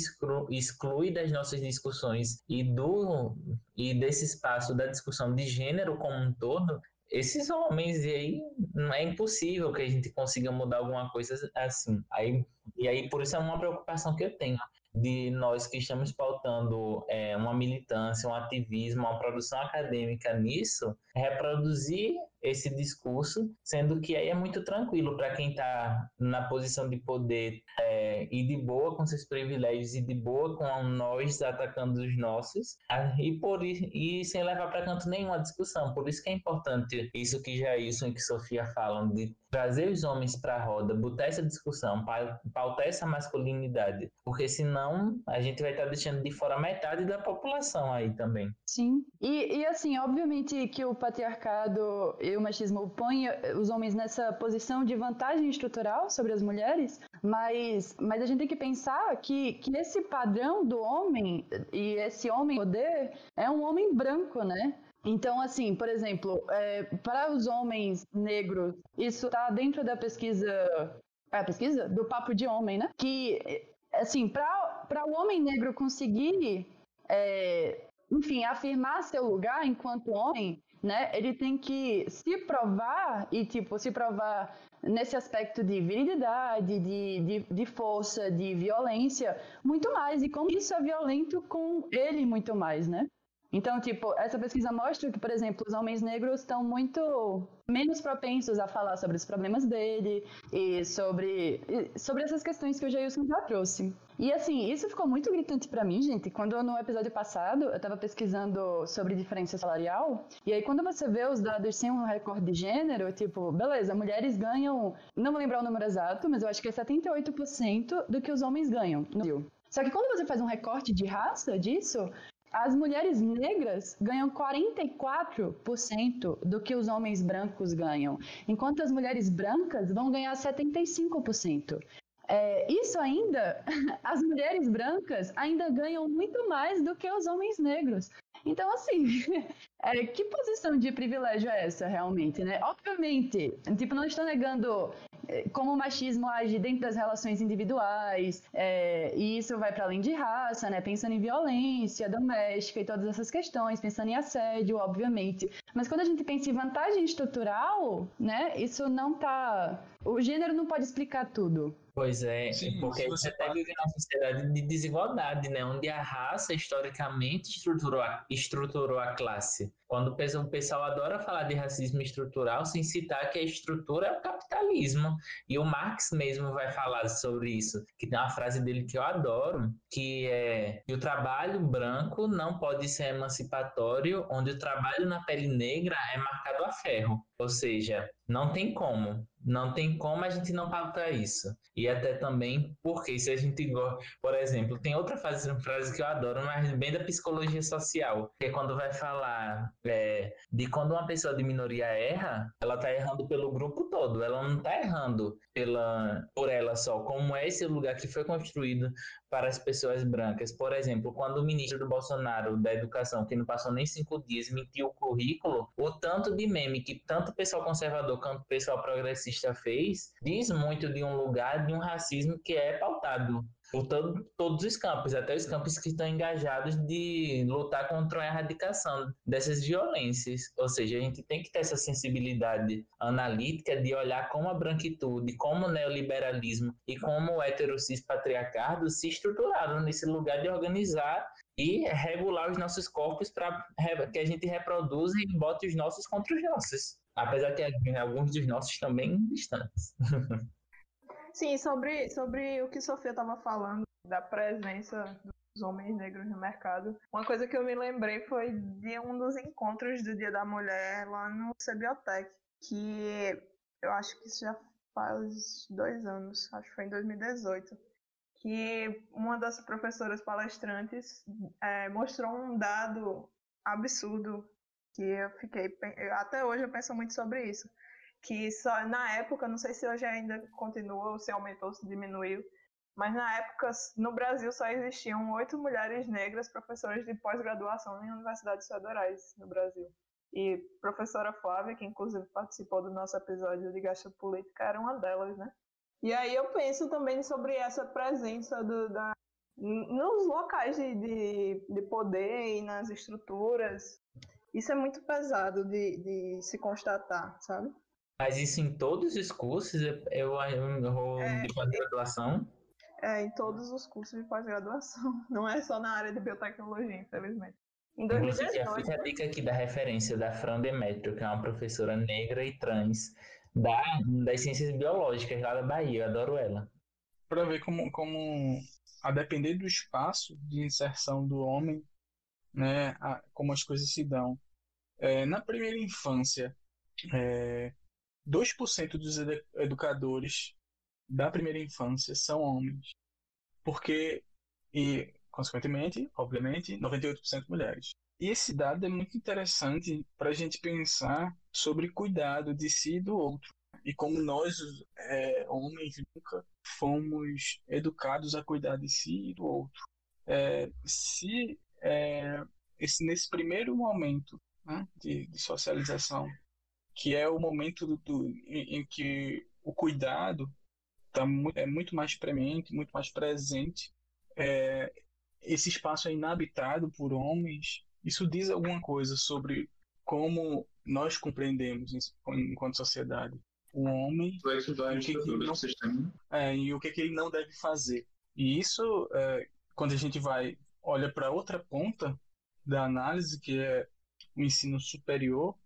exclui das nossas discussões e do e desse espaço da discussão de gênero como um todo esses homens e aí não é impossível que a gente consiga mudar alguma coisa assim. Aí e aí por isso é uma preocupação que eu tenho de nós que estamos pautando é, uma militância, um ativismo, uma produção acadêmica nisso, reproduzir esse discurso, sendo que aí é muito tranquilo para quem está na posição de poder é, e de boa com seus privilégios e de boa com nós atacando os nossos e por e sem levar para canto nenhuma discussão. Por isso que é importante isso que Jailson e que Sofia falam de trazer os homens para a roda, botar essa discussão, pautar essa masculinidade, porque senão a gente vai estar tá deixando de fora metade da população aí também. Sim, e, e assim, obviamente que o patriarcado e o machismo põem os homens nessa posição de vantagem estrutural sobre as mulheres, mas, mas a gente tem que pensar que, que esse padrão do homem e esse homem poder é um homem branco, né? Então, assim, por exemplo, é, para os homens negros, isso está dentro da pesquisa. É a pesquisa? Do papo de homem, né? Que, assim, para o homem negro conseguir, é, enfim, afirmar seu lugar enquanto homem, né? Ele tem que se provar e, tipo, se provar nesse aspecto de virilidade, de, de, de, força, de violência, muito mais. E como isso é violento com ele muito mais, né? Então, tipo, essa pesquisa mostra que, por exemplo, os homens negros estão muito menos propensos a falar sobre os problemas dele e sobre, e sobre essas questões que o Jailson já trouxe. E assim, isso ficou muito gritante para mim, gente, quando no episódio passado eu estava pesquisando sobre diferença salarial, e aí quando você vê os dados sem um recorde de gênero, tipo, beleza, mulheres ganham, não vou lembrar o número exato, mas eu acho que é 78% do que os homens ganham no Brasil. Só que quando você faz um recorte de raça disso, as mulheres negras ganham 44% do que os homens brancos ganham, enquanto as mulheres brancas vão ganhar 75%. É, isso ainda, (laughs) as mulheres brancas ainda ganham muito mais do que os homens negros. Então, assim, (laughs) é, que posição de privilégio é essa realmente, né? Obviamente, tipo, não estou negando é, como o machismo age dentro das relações individuais, é, e isso vai para além de raça, né? Pensando em violência doméstica e todas essas questões, pensando em assédio, obviamente. Mas quando a gente pensa em vantagem estrutural, né? Isso não tá. O gênero não pode explicar tudo. Pois é, Sim, porque você até vive numa sociedade de desigualdade, né? Onde a raça historicamente estruturou a, estruturou a classe. Quando o pessoal adora falar de racismo estrutural, sem citar que a estrutura é o capitalismo. E o Marx mesmo vai falar sobre isso, que tem uma frase dele que eu adoro, que é que o trabalho branco não pode ser emancipatório, onde o trabalho na pele negra é marcado a ferro. Ou seja, não tem como. Não tem como a gente não pautar isso. E até também porque se a gente gosta, por exemplo, tem outra frase, frase que eu adoro, mas bem da psicologia social, que é quando vai falar é, de quando uma pessoa de minoria erra, ela tá errando pelo grupo todo, ela não tá errando pela, por ela só, como é esse lugar que foi construído para as pessoas brancas. Por exemplo, quando o ministro do Bolsonaro da Educação, que não passou nem cinco dias, mentiu o currículo, o tanto de meme que tanto o pessoal conservador quanto o pessoal progressista fez, diz muito de um lugar de um racismo que é pautado todo, todos os campos, até os campos que estão engajados de lutar contra a erradicação dessas violências. Ou seja, a gente tem que ter essa sensibilidade analítica de olhar como a branquitude, como o neoliberalismo e como o heterocis patriarcado se estruturaram nesse lugar de organizar e regular os nossos corpos para que a gente reproduza e bote os nossos contra os nossos. Apesar que alguns dos nossos também distantes. (laughs) Sim, sobre, sobre o que Sofia estava falando, da presença dos homens negros no mercado, uma coisa que eu me lembrei foi de um dos encontros do Dia da Mulher lá no Cebiotec, que eu acho que isso já faz dois anos, acho que foi em 2018, que uma das professoras palestrantes é, mostrou um dado absurdo que eu fiquei até hoje eu penso muito sobre isso que só na época, não sei se hoje ainda continua ou se aumentou, se diminuiu, mas na época no Brasil só existiam oito mulheres negras professoras de pós-graduação em universidades federais no Brasil. E professora Flávia, que inclusive participou do nosso episódio de gastropolítica, era uma delas, né? E aí eu penso também sobre essa presença do, da, nos locais de, de, de, poder e nas estruturas. Isso é muito pesado de, de se constatar, sabe? Mas isso em todos os cursos, eu, eu, eu é, de pós-graduação? É, em todos os cursos de pós-graduação. (laughs) Não é só na área de biotecnologia, infelizmente. Em 2018. Fica a dica aqui da referência da Fran Demetrio, que é uma professora negra e trans da, das ciências biológicas lá da Bahia. Eu adoro ela. Para ver como, como, a depender do espaço de inserção do homem, né, a, como as coisas se dão. É, na primeira infância, é, 2% dos educadores da primeira infância são homens. Porque, e consequentemente, obviamente, 98% mulheres. E esse dado é muito interessante para a gente pensar sobre cuidado de si e do outro. E como nós, é, homens, nunca fomos educados a cuidar de si e do outro. É, se é, esse, nesse primeiro momento né, de, de socialização que é o momento do, do em, em, que o cuidado tá muito, é muito mais premente, muito mais presente. É, esse espaço é inabitado por homens. Isso diz alguma coisa sobre como nós compreendemos enquanto sociedade o homem Vai estudar e o que, que ele não, é, e o que, que ele não deve fazer. E isso, é, quando a gente vai olha para outra ponta da análise, que é o ensino superior,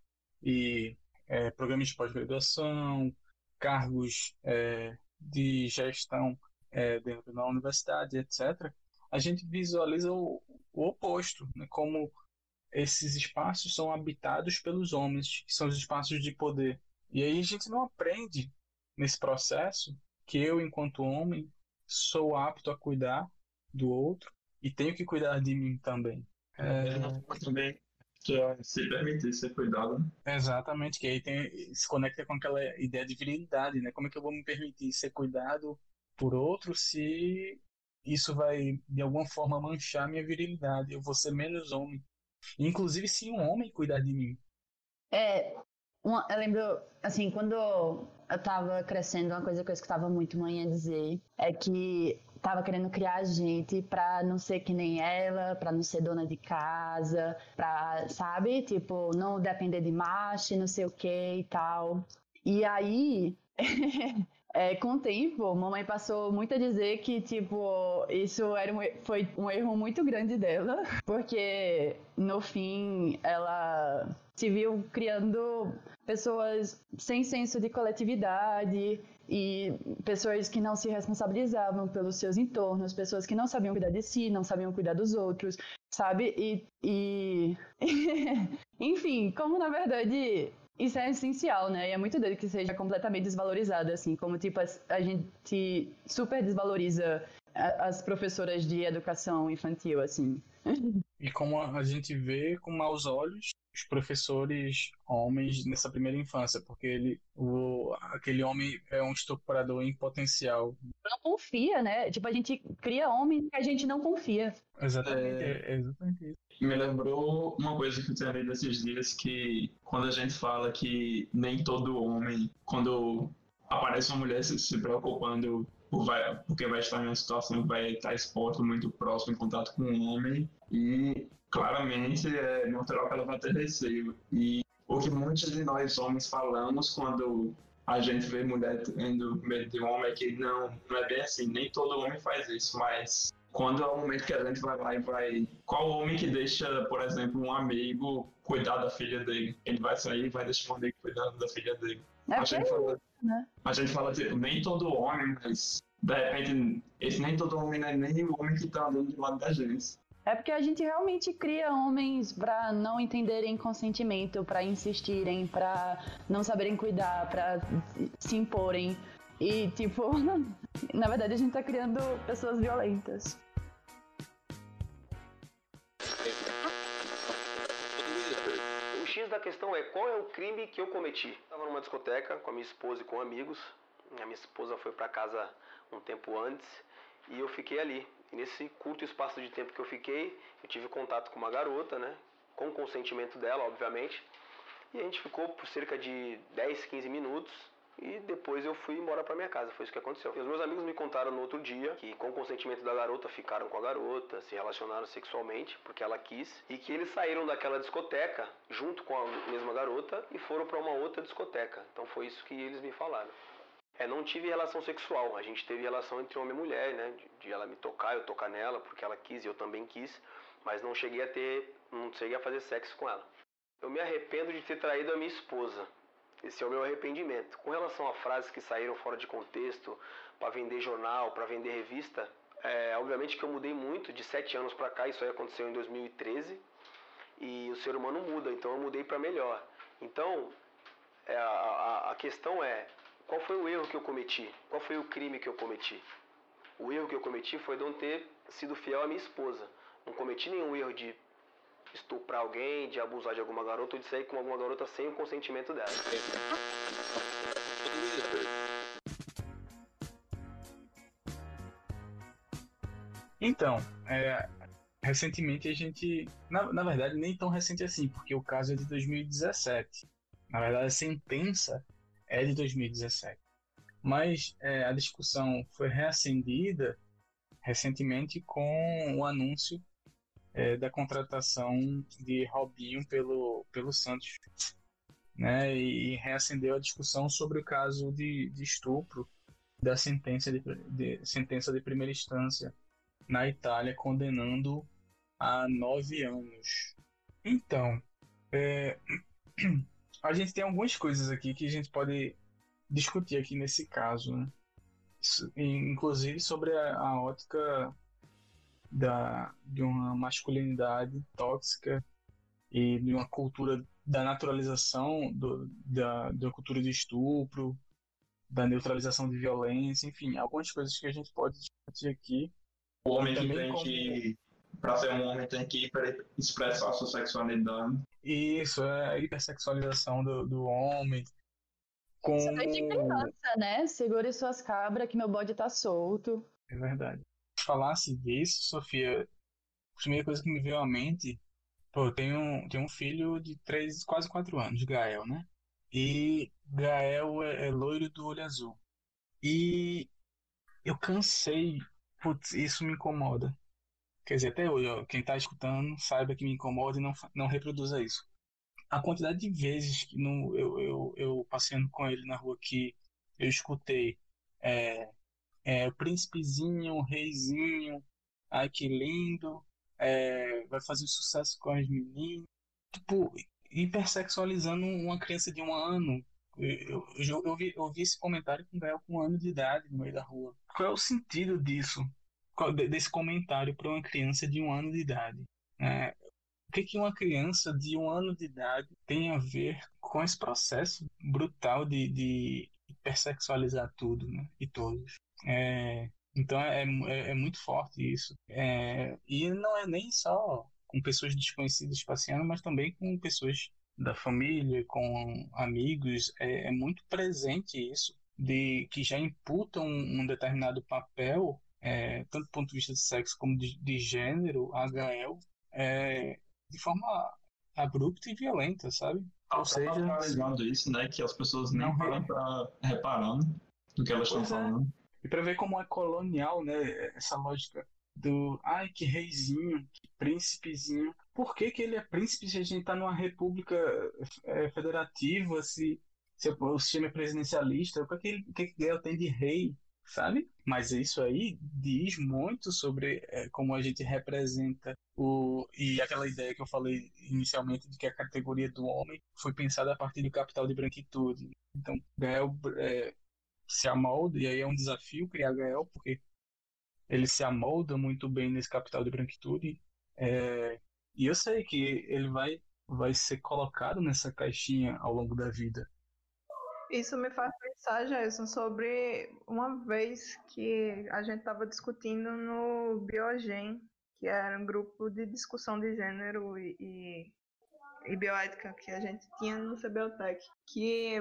e é, programas de pós-graduação, cargos é, de gestão é, dentro da universidade, etc., a gente visualiza o, o oposto, né? como esses espaços são habitados pelos homens, que são os espaços de poder. E aí a gente não aprende nesse processo que eu, enquanto homem, sou apto a cuidar do outro e tenho que cuidar de mim também. É... Também é se permitir ser cuidado. Né? Exatamente, que aí tem, se conecta com aquela ideia de virilidade, né? Como é que eu vou me permitir ser cuidado por outro se isso vai de alguma forma manchar minha virilidade? Eu vou ser menos homem. Inclusive se um homem cuidar de mim. É, uma, eu lembro, assim, quando eu tava crescendo, uma coisa que eu escutava muito mãe dizer é que tava querendo criar a gente pra não ser que nem ela, pra não ser dona de casa, pra, sabe? Tipo, não depender de macho, não sei o que e tal. E aí, (laughs) é, com o tempo, mamãe passou muito a dizer que, tipo, isso era um, foi um erro muito grande dela, (laughs) porque no fim ela se viu criando pessoas sem senso de coletividade, e pessoas que não se responsabilizavam pelos seus entornos, pessoas que não sabiam cuidar de si, não sabiam cuidar dos outros, sabe? E, e... (laughs) enfim, como na verdade isso é essencial, né? E é muito doido que seja completamente desvalorizado, assim, como tipo a gente super desvaloriza as professoras de educação infantil, assim. (laughs) E como a gente vê com maus olhos os professores homens nessa primeira infância, porque ele, o, aquele homem é um estuprador em potencial. Não confia, né? Tipo, a gente cria homem que a gente não confia. Exatamente, é, é exatamente isso. Me lembrou uma coisa que eu tinha lido esses dias, que quando a gente fala que nem todo homem, quando aparece uma mulher se, se preocupando vai, porque vai estar em uma situação que vai estar exposto muito próximo em contato com um homem e claramente é natural que ela vai ter receio. E o que muitos de nós homens falamos quando a gente vê mulher tendo medo de homem é que não, não é bem assim, nem todo homem faz isso, mas quando é o momento que a gente vai lá e vai. Qual homem que deixa, por exemplo, um amigo cuidar da filha dele? Ele vai sair e vai deixar um amigo cuidando da filha dele. É a, gente fala, né? a gente fala, tipo, nem todo homem, mas de repente, esse nem todo homem não é nem o homem que tá andando do lado da gente. É porque a gente realmente cria homens pra não entenderem consentimento, pra insistirem, pra não saberem cuidar, pra se imporem. E, tipo, (laughs) na verdade a gente tá criando pessoas violentas. O X da questão é qual é o crime que eu cometi? Estava numa discoteca com a minha esposa e com amigos. A minha esposa foi para casa um tempo antes e eu fiquei ali. Nesse curto espaço de tempo que eu fiquei, eu tive contato com uma garota, né? Com consentimento dela, obviamente. E a gente ficou por cerca de 10, 15 minutos e depois eu fui embora para minha casa. Foi isso que aconteceu. E os meus amigos me contaram no outro dia que, com o consentimento da garota, ficaram com a garota, se relacionaram sexualmente porque ela quis e que eles saíram daquela discoteca junto com a mesma garota e foram para uma outra discoteca. Então foi isso que eles me falaram. É, não tive relação sexual. A gente teve relação entre homem e mulher, né? De, de ela me tocar, eu tocar nela, porque ela quis e eu também quis. Mas não cheguei a ter, não cheguei a fazer sexo com ela. Eu me arrependo de ter traído a minha esposa. Esse é o meu arrependimento. Com relação a frases que saíram fora de contexto, para vender jornal, para vender revista, é, obviamente que eu mudei muito de sete anos para cá. Isso aí aconteceu em 2013 e o ser humano muda. Então eu mudei para melhor. Então é, a, a, questão é qual foi o erro que eu cometi? Qual foi o crime que eu cometi? O erro que eu cometi foi não ter sido fiel à minha esposa. Não cometi nenhum erro de estuprar alguém, de abusar de alguma garota ou de sair com alguma garota sem o consentimento dela. Então, é, recentemente a gente. Na, na verdade, nem tão recente assim, porque o caso é de 2017. Na verdade, a sentença é de 2017. Mas é, a discussão foi reacendida recentemente com o anúncio é, da contratação de Robinho pelo, pelo Santos. Né, e reacendeu a discussão sobre o caso de, de estupro da sentença de, de, sentença de primeira instância na Itália, condenando a nove anos. Então, é, (clears throat) a gente tem algumas coisas aqui que a gente pode discutir aqui nesse caso, né? inclusive sobre a, a ótica da, de uma masculinidade tóxica e de uma cultura da naturalização do, da, da cultura de estupro, da neutralização de violência, enfim, algumas coisas que a gente pode discutir aqui. O homem que, para ser um homem, tem que expressar sua sexualidade. Isso, é a hipersexualização do, do homem. Com... Isso é de criança, né? Segure suas cabras que meu bode tá solto. É verdade falasse disso, Sofia, a primeira coisa que me veio à mente, pô, eu tenho, tenho um filho de três, quase quatro anos, Gael, né? E Gael é, é loiro do olho azul. E eu cansei, putz, isso me incomoda. Quer dizer, até hoje, ó, quem tá escutando saiba que me incomoda e não, não reproduza isso. A quantidade de vezes que no, eu, eu, eu passeando com ele na rua que eu escutei é, é, príncipezinho, reizinho, ai que lindo, é, vai fazer sucesso com as meninas. Tipo, hipersexualizando uma criança de um ano. Eu, eu, eu, vi, eu vi esse comentário com o Gael com um ano de idade no meio da rua. Qual é o sentido disso? Desse comentário para uma criança de um ano de idade? É, o que, que uma criança de um ano de idade tem a ver com esse processo brutal de, de hipersexualizar tudo né? e todos? É, então é, é, é, muito forte isso. É, e não é nem só com pessoas desconhecidas passeando, mas também com pessoas da família, com amigos. É, é muito presente isso, de que já imputam um determinado papel, é, tanto do ponto de vista de sexo como de, de gênero, HL, é, de forma abrupta e violenta, sabe? Ou seja, isso, né? Que as pessoas nem param para reparando no que elas estão é. falando. E para ver como é colonial, né, essa lógica do, ai, que reizinho, que príncipezinho. Por que, que ele é príncipe se a gente está numa república é, federativa, se, se o sistema é presidencialista? O que, ele, o que, que Gael tem de rei, sabe? Mas isso aí diz muito sobre é, como a gente representa o e aquela ideia que eu falei inicialmente de que a categoria do homem foi pensada a partir do capital de branquitude. Então, Gael é, se amolda, e aí é um desafio criar Gael, porque ele se amolda muito bem nesse capital de branquitude. É, e eu sei que ele vai, vai ser colocado nessa caixinha ao longo da vida. Isso me faz pensar, Jason, sobre uma vez que a gente estava discutindo no Biogen, que era um grupo de discussão de gênero e, e, e bioética que a gente tinha no CBOTEC, que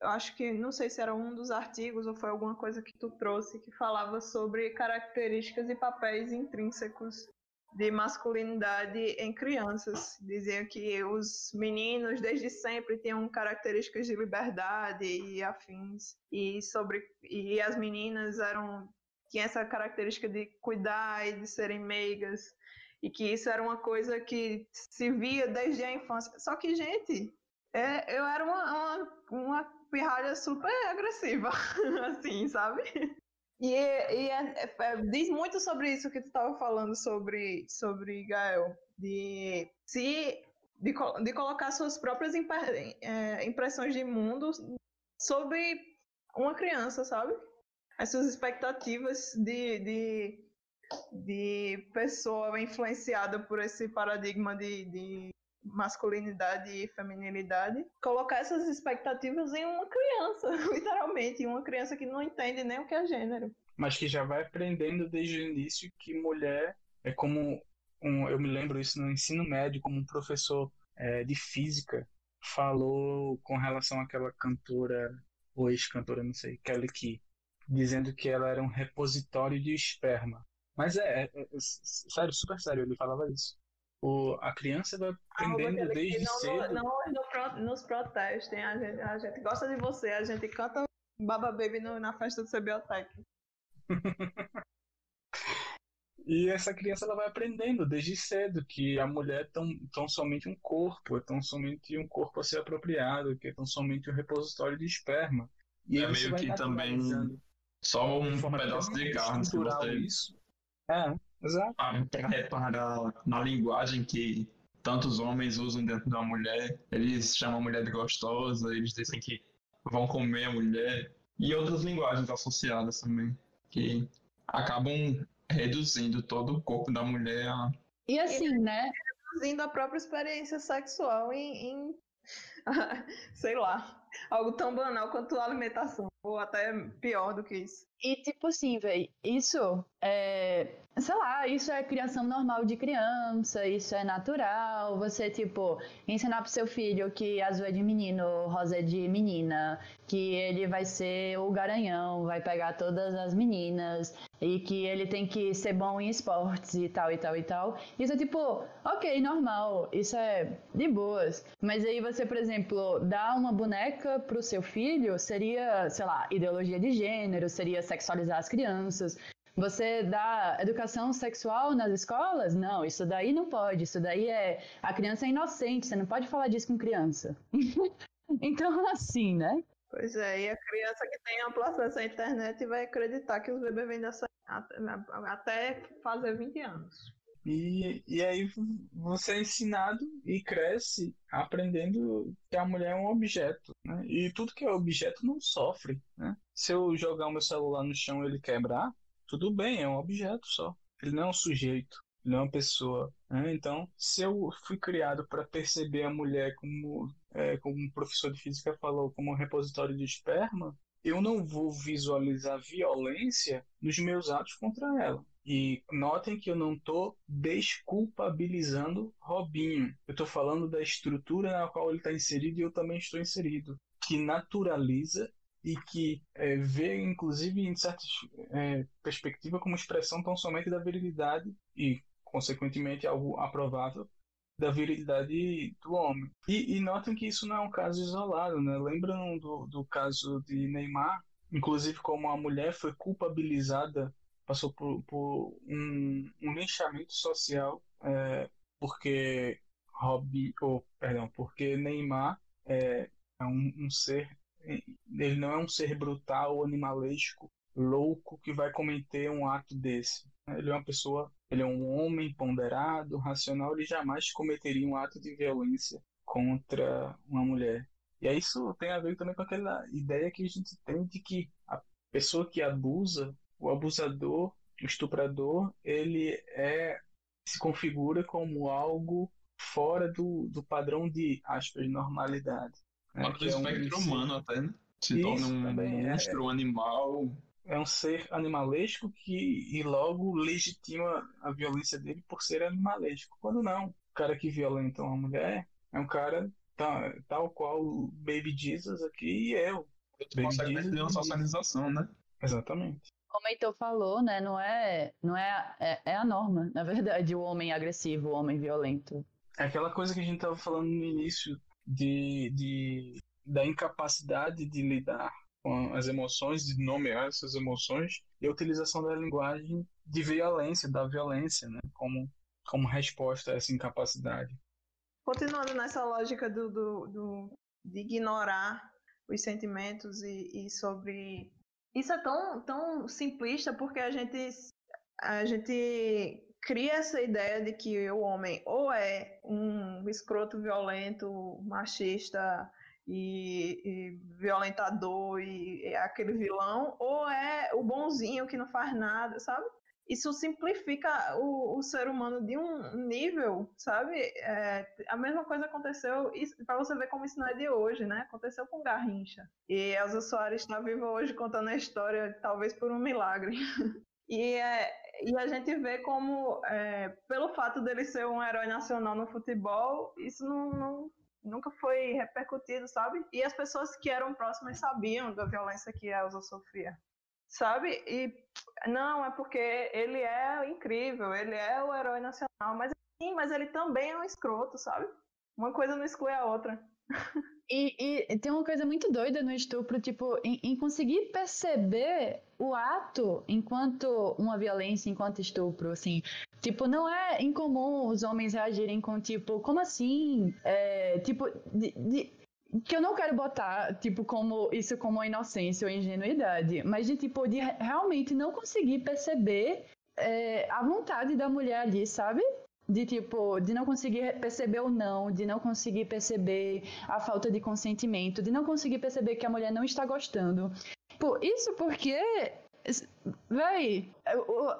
eu acho que, não sei se era um dos artigos ou foi alguma coisa que tu trouxe que falava sobre características e papéis intrínsecos de masculinidade em crianças. Diziam que os meninos desde sempre tinham características de liberdade e afins e sobre e as meninas eram tinham essa característica de cuidar e de serem meigas e que isso era uma coisa que se via desde a infância. Só que gente, é, eu era uma, uma, uma pirralha super agressiva, (laughs) assim, sabe? E, e é, é, diz muito sobre isso que tu estava falando sobre, sobre Gael, de se de, de colocar suas próprias é, impressões de mundo sobre uma criança, sabe? As suas expectativas de, de, de pessoa influenciada por esse paradigma de, de masculinidade e feminilidade, colocar essas expectativas em uma criança, (laughs) literalmente, em uma criança que não entende nem o que é gênero. Mas que já vai aprendendo desde o início que mulher é como um, eu me lembro isso no ensino médio, como um professor é, de física falou com relação àquela cantora, ou ex-cantora, não sei, Kelly Key, dizendo que ela era um repositório de esperma. Mas é, é, é sério, super sério, ele falava isso o, a criança vai aprendendo ah, desde não, cedo. Não, não, nos protestem, a gente, a gente gosta de você, a gente canta Baba Baby no, na festa do CBOTEC. (laughs) e essa criança ela vai aprendendo desde cedo que a mulher é tão, tão somente um corpo, é tão somente um corpo a ser apropriado, que é tão somente um repositório de esperma. E é meio que também só um pedaço de carne. Isso. É. Exato. Para reparar na linguagem que tantos homens usam dentro da mulher. Eles chamam a mulher de gostosa, eles dizem que vão comer a mulher. E outras linguagens associadas também, que acabam reduzindo todo o corpo da mulher a... E assim, né? Reduzindo a própria experiência sexual em, em (laughs) sei lá, algo tão banal quanto a alimentação, ou até pior do que isso. E tipo assim, velho, isso é, sei lá, isso é criação normal de criança, isso é natural. Você, tipo, ensinar pro seu filho que azul é de menino, rosa é de menina, que ele vai ser o garanhão, vai pegar todas as meninas, e que ele tem que ser bom em esportes e tal, e tal, e tal. Isso é tipo, ok, normal, isso é de boas. Mas aí você, por exemplo, dá uma boneca pro seu filho, seria, sei lá, ideologia de gênero, seria sexualizar as crianças. Você dá educação sexual nas escolas? Não, isso daí não pode. Isso daí é. A criança é inocente, você não pode falar disso com criança. (laughs) então, assim, né? Pois é, e a criança que tem amplo acesso à internet vai acreditar que os bebês vêm dessa. até fazer 20 anos. E, e aí você é ensinado e cresce aprendendo que a mulher é um objeto, né? E tudo que é objeto não sofre, né? Se eu jogar o meu celular no chão e ele quebrar, tudo bem, é um objeto só. Ele não é um sujeito, ele não é uma pessoa. Né? Então, se eu fui criado para perceber a mulher como, é, como um professor de física falou, como um repositório de esperma, eu não vou visualizar violência nos meus atos contra ela. E notem que eu não estou desculpabilizando Robinho. Eu estou falando da estrutura na qual ele está inserido e eu também estou inserido, que naturaliza e que é, vê, inclusive, em certa é, perspectiva, como expressão tão somente da virilidade e, consequentemente, algo aprovável da virilidade do homem. E, e notem que isso não é um caso isolado, né? Lembram do, do caso de Neymar, inclusive como a mulher foi culpabilizada, passou por, por um, um linchamento social, é, porque Robbie, ou perdão, porque Neymar é, é um, um ser, ele não é um ser brutal ou animalesco, louco que vai cometer um ato desse. Ele é uma pessoa, ele é um homem ponderado, racional, ele jamais cometeria um ato de violência contra uma mulher. E isso tem a ver também com aquela ideia que a gente tem de que a pessoa que abusa, o abusador, o estuprador, ele é se configura como algo fora do, do padrão de aspas normalidade. Né? Fora do é espectro um, humano até, né? Se isso, torna um é. monstro, é, um animal. É um ser animalesco que e logo legitima a violência dele por ser animalesco. Quando não, o cara que violenta uma mulher é um cara tal, tal qual o Baby Jesus aqui e eu. Tu consegue Jesus uma socialização, né? Exatamente. Como o Heitor falou, né? Não é, não é, é, é a norma, (laughs) na verdade, o homem agressivo, o homem violento. É aquela coisa que a gente estava falando no início de, de, da incapacidade de lidar com as emoções, de nomear essas emoções e a utilização da linguagem de violência, da violência, né? Como, como resposta a essa incapacidade. Continuando nessa lógica do, do, do de ignorar os sentimentos e, e, sobre. Isso é tão, tão simplista porque a gente, a gente cria essa ideia de que o homem ou é um escroto violento, machista e, e violentador e é aquele vilão, ou é o bonzinho que não faz nada, sabe? Isso simplifica o, o, ser humano de um nível, sabe? É, a mesma coisa aconteceu, para você ver como isso não é de hoje, né? Aconteceu com Garrincha. E Elza Soares está viva hoje contando a história, talvez por um milagre. (laughs) e, é, e a gente vê como, é, pelo fato dele ser um herói nacional no futebol, isso não, não nunca foi repercutido, sabe? E as pessoas que eram próximas sabiam da violência que a Elza sofria sabe? E não, é porque ele é incrível, ele é o herói nacional, mas sim, mas ele também é um escroto, sabe? Uma coisa não exclui a outra. E, e, tem uma coisa muito doida no estupro, tipo, em, em, conseguir perceber o ato enquanto uma violência, enquanto estupro, assim. Tipo, não é incomum os homens reagirem com, tipo, como assim? É, tipo, de, de que eu não quero botar, tipo, como isso como inocência ou ingenuidade, mas de, tipo, de realmente não conseguir perceber é, a vontade da mulher ali, sabe? De, tipo, de não conseguir perceber o não, de não conseguir perceber a falta de consentimento, de não conseguir perceber que a mulher não está gostando. Isso porque Véi,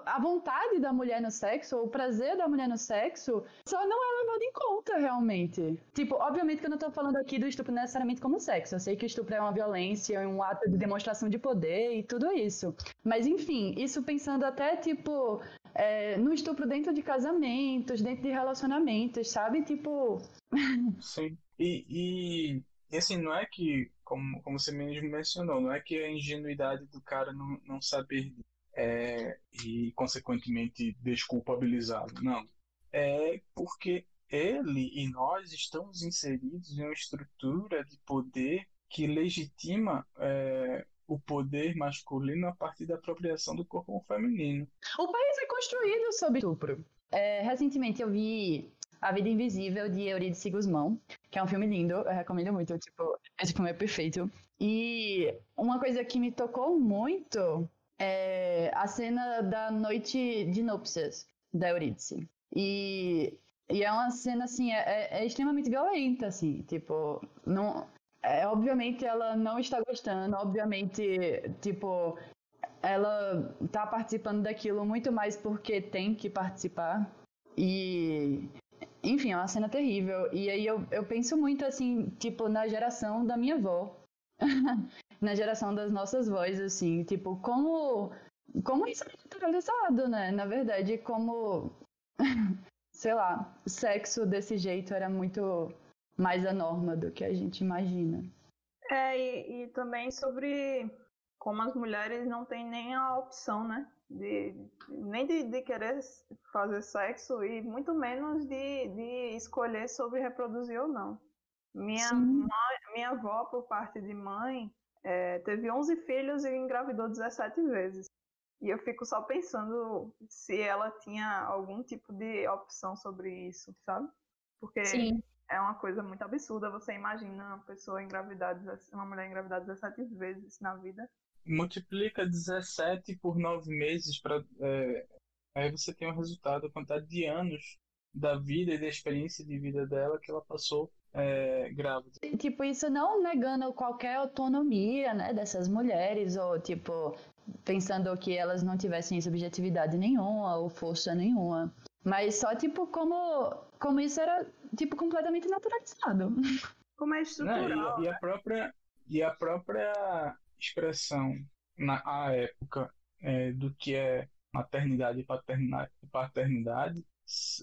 a vontade da mulher no sexo, o prazer da mulher no sexo, só não é levado em conta realmente. Tipo, obviamente que eu não tô falando aqui do estupro necessariamente como sexo. Eu sei que o estupro é uma violência, um ato de demonstração de poder e tudo isso. Mas enfim, isso pensando até, tipo, é, no estupro dentro de casamentos, dentro de relacionamentos, sabe? Tipo. (laughs) Sim. E, e, e assim, não é que como, como você mesmo mencionou, não é que a ingenuidade do cara não, não saber é, e, consequentemente, desculpabilizá-lo. Não. É porque ele e nós estamos inseridos em uma estrutura de poder que legitima é, o poder masculino a partir da apropriação do corpo feminino. O país é construído sobre estupro. É, recentemente eu vi a Vida Invisível, de Eurídice Guzmão, que é um filme lindo, eu recomendo muito, tipo, esse filme é perfeito. E uma coisa que me tocou muito é a cena da noite de núpcias da Eurídice. E, e é uma cena, assim, é, é, é extremamente violenta, assim, tipo, não... É, obviamente ela não está gostando, obviamente, tipo, ela tá participando daquilo muito mais porque tem que participar. E enfim, é uma cena terrível. E aí eu, eu penso muito assim, tipo, na geração da minha avó. (laughs) na geração das nossas vozes, assim, tipo, como. Como isso é naturalizado, né? Na verdade, como. (laughs) sei lá, sexo desse jeito era muito mais a norma do que a gente imagina. É, e, e também sobre como as mulheres não têm nem a opção, né? De, nem de, de, querer fazer sexo e muito menos de, de escolher sobre reproduzir ou não. Minha, mãe, minha avó, por parte de mãe, é, teve 11 filhos e engravidou 17 vezes. E eu fico só pensando se ela tinha algum tipo de opção sobre isso, sabe? Porque Sim. é uma coisa muito absurda. Você imagina uma pessoa engravidar, 17 uma mulher engravidar 17 vezes na vida. Multiplica 17 por 9 meses para aí você tem o resultado, a quantidade de anos da vida e da experiência de vida dela que ela passou é, grávida. Tipo, isso não negando qualquer autonomia, né, dessas mulheres, ou tipo, pensando que elas não tivessem subjetividade nenhuma ou força nenhuma. Mas só, tipo, como, como isso era, tipo, completamente naturalizado. Como é estrutural. Não, e, e, a própria, e a própria expressão na a época é, do que é maternidade e paternidade, paternidade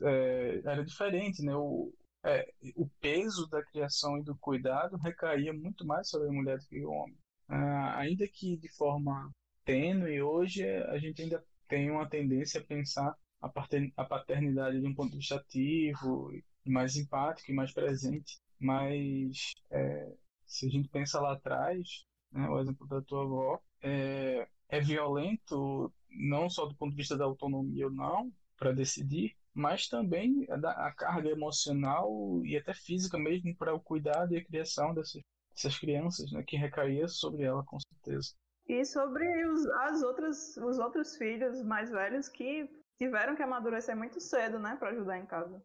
é, era diferente, né? O, é, o peso da criação e do cuidado recaía muito mais sobre a mulher do que o homem. Ah, ainda que de forma tênue, hoje a gente ainda tem uma tendência a pensar a paternidade de um ponto de vista ativo, mais empático e mais presente. Mas é, se a gente pensa lá atrás, né, o exemplo da tua avó, é, é violento não só do ponto de vista da autonomia ou não para decidir, mas também a, a carga emocional e até física mesmo para o cuidado e a criação dessas, dessas crianças, né, que recaía sobre ela com certeza. E sobre os, as outras, os outros filhos mais velhos que tiveram que amadurecer muito cedo, né, para ajudar em casa.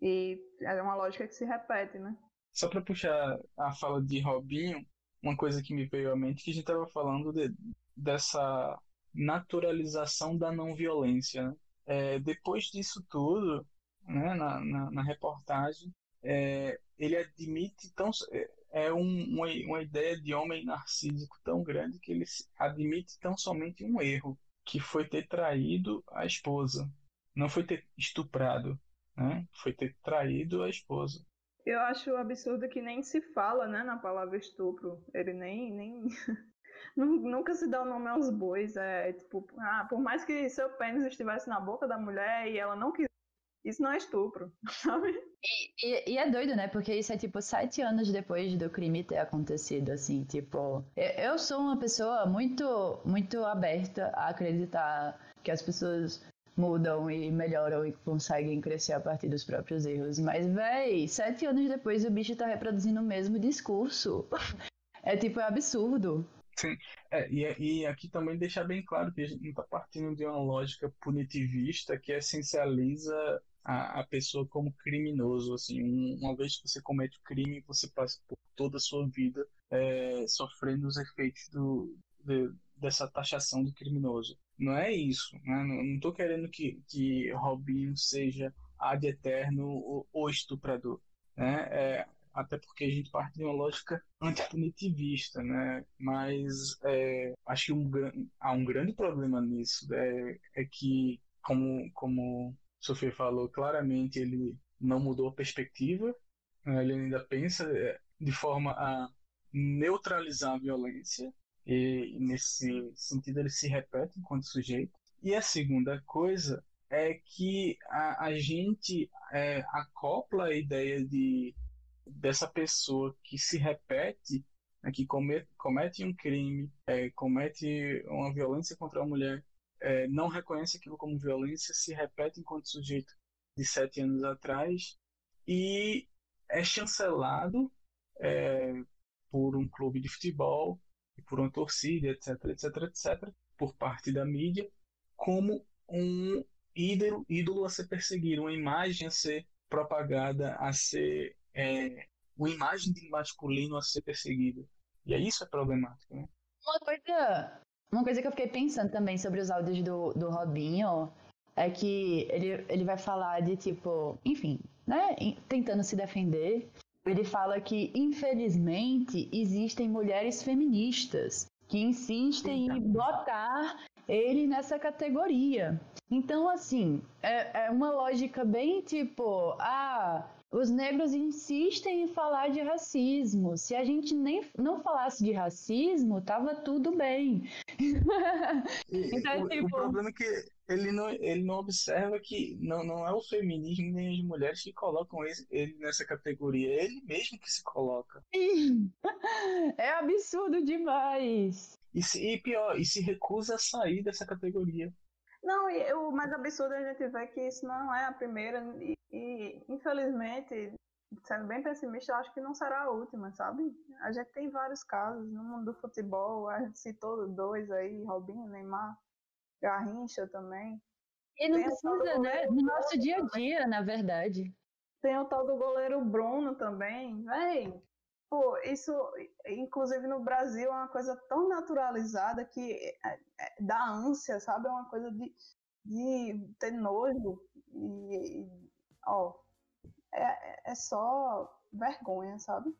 E é uma lógica que se repete, né? Só para puxar a fala de Robinho, uma coisa que me veio à mente que a gente estava falando de, dessa naturalização da não violência. Né? É, depois disso tudo, né, na, na, na reportagem, é, ele admite tão é, é um, uma, uma ideia de homem narcísico tão grande que ele admite tão somente um erro, que foi ter traído a esposa, não foi ter estuprado, né? Foi ter traído a esposa. Eu acho absurdo que nem se fala, né, na palavra estupro. Ele nem nem (laughs) nunca se dá o nome aos bois. É tipo, ah, por mais que seu pênis estivesse na boca da mulher e ela não quis. Isso não é estupro, (laughs) sabe? E, e, e, é doido, né? Porque isso é tipo sete anos depois do crime ter acontecido, assim, tipo. Eu sou uma pessoa muito, muito aberta a acreditar que as pessoas mudam e melhoram e conseguem crescer a partir dos próprios erros. Mas, véi, sete anos depois o bicho tá reproduzindo o mesmo discurso. (laughs) É tipo, é absurdo. Sim, é, e, e aqui também deixar bem claro que a gente não está partindo de uma lógica punitivista que essencializa a, a pessoa como criminoso. Assim, um, uma vez que você comete o crime, você passa por toda a sua vida é, sofrendo os efeitos do, de, dessa taxação do criminoso. Não é isso. Né? Não estou querendo que, que Robinho seja ad eterno o, o estuprador. Né? É, até porque a gente parte de uma lógica antipunitivista, né? Mas é, acho que um, há um grande problema nisso, é, é que, como, como Sofia falou, claramente ele não mudou a perspectiva, né? ele ainda pensa é, de forma a neutralizar a violência, e nesse sentido ele se repete enquanto sujeito. E a segunda coisa é que a, a gente é, acopla a ideia de dessa pessoa que se repete, né, que comete, comete um crime, é, comete uma violência contra a mulher, é, não reconhece aquilo como violência, se repete enquanto sujeito de sete anos atrás e é chancelado é, por um clube de futebol, por uma torcida, etc, etc, etc, por parte da mídia, como um ídolo, ídolo a ser perseguido, uma imagem a ser propagada, a ser é, uma imagem de masculino a ser perseguido. E aí isso é problemático, né? Uma coisa, uma coisa que eu fiquei pensando também sobre os áudios do, do Robinho é que ele, ele vai falar de tipo, enfim, né, tentando se defender. Ele fala que, infelizmente, existem mulheres feministas que insistem em botar ele nessa categoria. Então, assim, é, é uma lógica bem tipo, ah, os negros insistem em falar de racismo. Se a gente nem não falasse de racismo, tava tudo bem. (laughs) então, o, tipo... o, problema é que ele não, ele não observa que não, não é o feminismo nem as mulheres que colocam ele, ele nessa categoria, é ele mesmo que se coloca. (laughs) É absurdo demais. E, se, e pior, e se recusa a sair dessa categoria. Não, e o mais absurdo é a gente ver que isso não é a primeira e, e, infelizmente, sendo bem pessimista, eu acho que não será a última, sabe? A gente tem vários casos no mundo do futebol, a gente citou dois aí, Robinho, Neymar, Garrincha também. E não Tem precisa, né? No nosso dia a dia, na verdade. Tem o tal do goleiro Bruno também, véi. Pô, isso, inclusive no Brasil, é uma coisa tão naturalizada que é- é- dá ânsia, sabe? É uma coisa de, de ter nojo. E, e, ó, é, é só vergonha, sabe?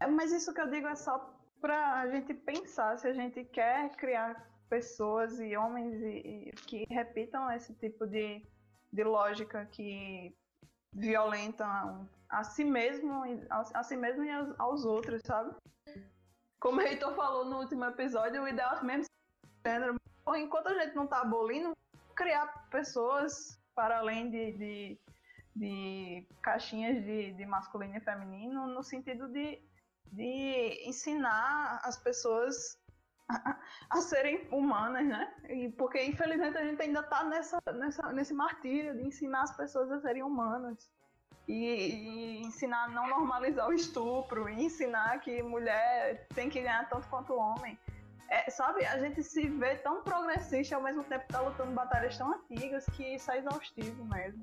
É, mas isso que eu digo é só pra a gente pensar se a gente quer criar pessoas e homens e, e que repitam esse tipo de, de lógica que violentam a si mesmo, a, a si mesmo e aos, aos outros, sabe? Como o Heitor falou no último episódio, o ideal é mesmo gênero. Enquanto a gente não tá abolindo, criar pessoas para além de, de, de caixinhas de, de masculino e feminino, no sentido de, de ensinar as pessoas a, (laughs) a serem humanas, né? E porque infelizmente a gente ainda tá nessa, nessa, nesse martírio de ensinar as pessoas a serem humanas. E, e ensinar a não normalizar o estupro, e ensinar que mulher tem que ganhar tanto quanto homem. É, sabe, a gente se vê tão progressista ao mesmo tempo tá lutando batalhas tão antigas que isso é exaustivo mesmo.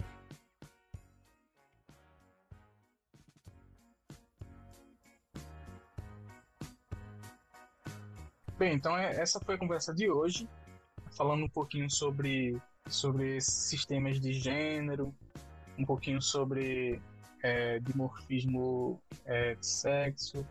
Bem, então é- essa foi a conversa de hoje, falando um pouquinho sobre, sobre sistemas de gênero, um pouquinho sobre é, dimorfismo é, de sexo,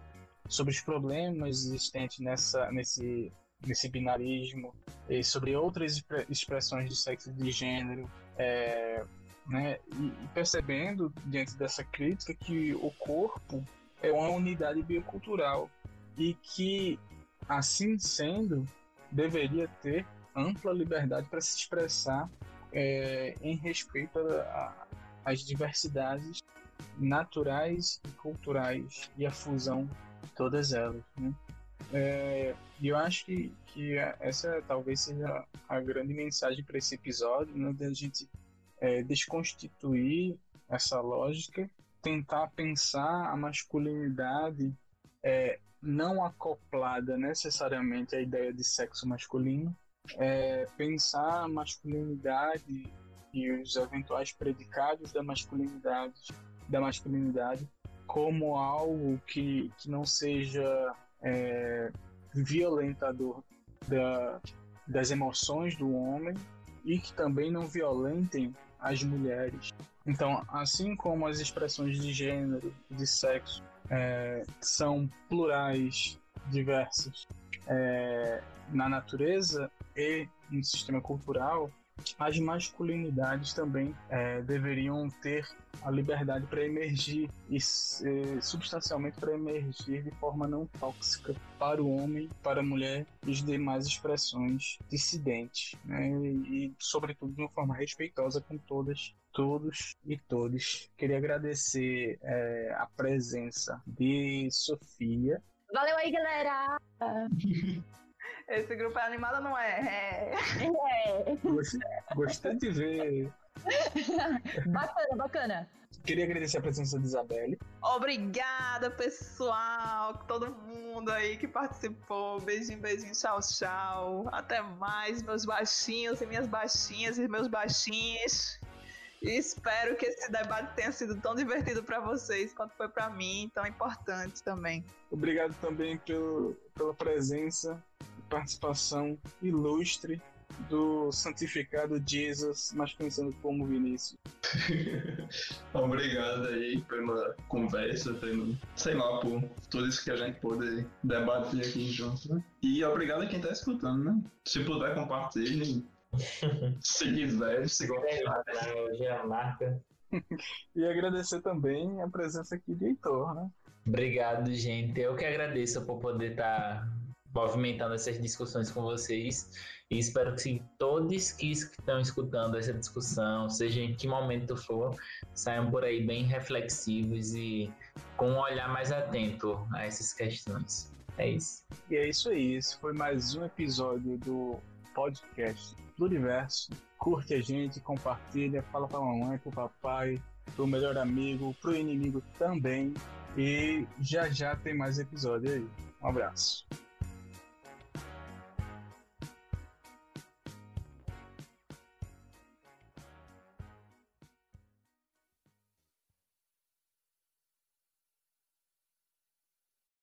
sobre os problemas existentes nessa, nesse, nesse binarismo, e sobre outras expre- expressões de sexo e de gênero, é, né, e, e percebendo, diante dessa crítica, que o corpo é uma unidade biocultural e que assim sendo, deveria ter ampla liberdade para se expressar é, em respeito às diversidades naturais e culturais e a fusão de todas elas. Né? É, E eu acho que, que essa talvez seja a grande mensagem para esse episódio, né, da gente é, desconstituir essa lógica, tentar pensar a masculinidade é, não acoplada necessariamente à ideia de sexo masculino, é, pensar a masculinidade e os eventuais predicados da masculinidade, da masculinidade como algo que, que não seja é, violentador da, das emoções do homem e que também não violentem as mulheres. Então, assim como as expressões de gênero, de sexo, é, são plurais, diversas é, na natureza e no sistema cultural, as masculinidades também é, deveriam ter a liberdade para emergir e é, substancialmente para emergir de forma não tóxica para o homem, para a mulher e as demais expressões dissidentes, né? e, e sobretudo de uma forma respeitosa com todas todos e todos. Queria agradecer é, a presença de Sofia. Valeu aí, galera! (laughs) Esse grupo é animado, não é? É. É. Gostei, de ver. Bacana, bacana. Queria agradecer a presença de Isabelle. Obrigada, pessoal, todo mundo aí que participou. Beijinho, beijinho, tchau, tchau. Até mais, meus baixinhos e minhas baixinhas e meus baixinhos. E espero que esse debate tenha sido tão divertido para vocês quanto foi para mim, tão importante também. Obrigado também pelo, pela presença participação ilustre do santificado Jesus, mais conhecido como Vinícius. (laughs) Obrigado aí pela conversa, pelo, sei lá, por tudo isso que a gente pôde debater aqui junto. Né? E obrigado a quem tá escutando, né? Se puder, compartilhe. (laughs) se quiser, se gostar. É marca. E agradecer também a presença aqui de Heitor, né? Obrigado, gente. Eu que agradeço por poder estar movimentando essas discussões com vocês. E espero que todos que estão escutando essa discussão, seja em que momento for, saiam por aí bem reflexivos e com um olhar mais atento a essas questões. É isso. E é isso aí. Esse foi mais um episódio do podcast do Universo. Curte a gente, compartilha, fala pra mamãe, pro papai, pro melhor amigo, pro inimigo também. E já já tem mais episódio aí. Um abraço.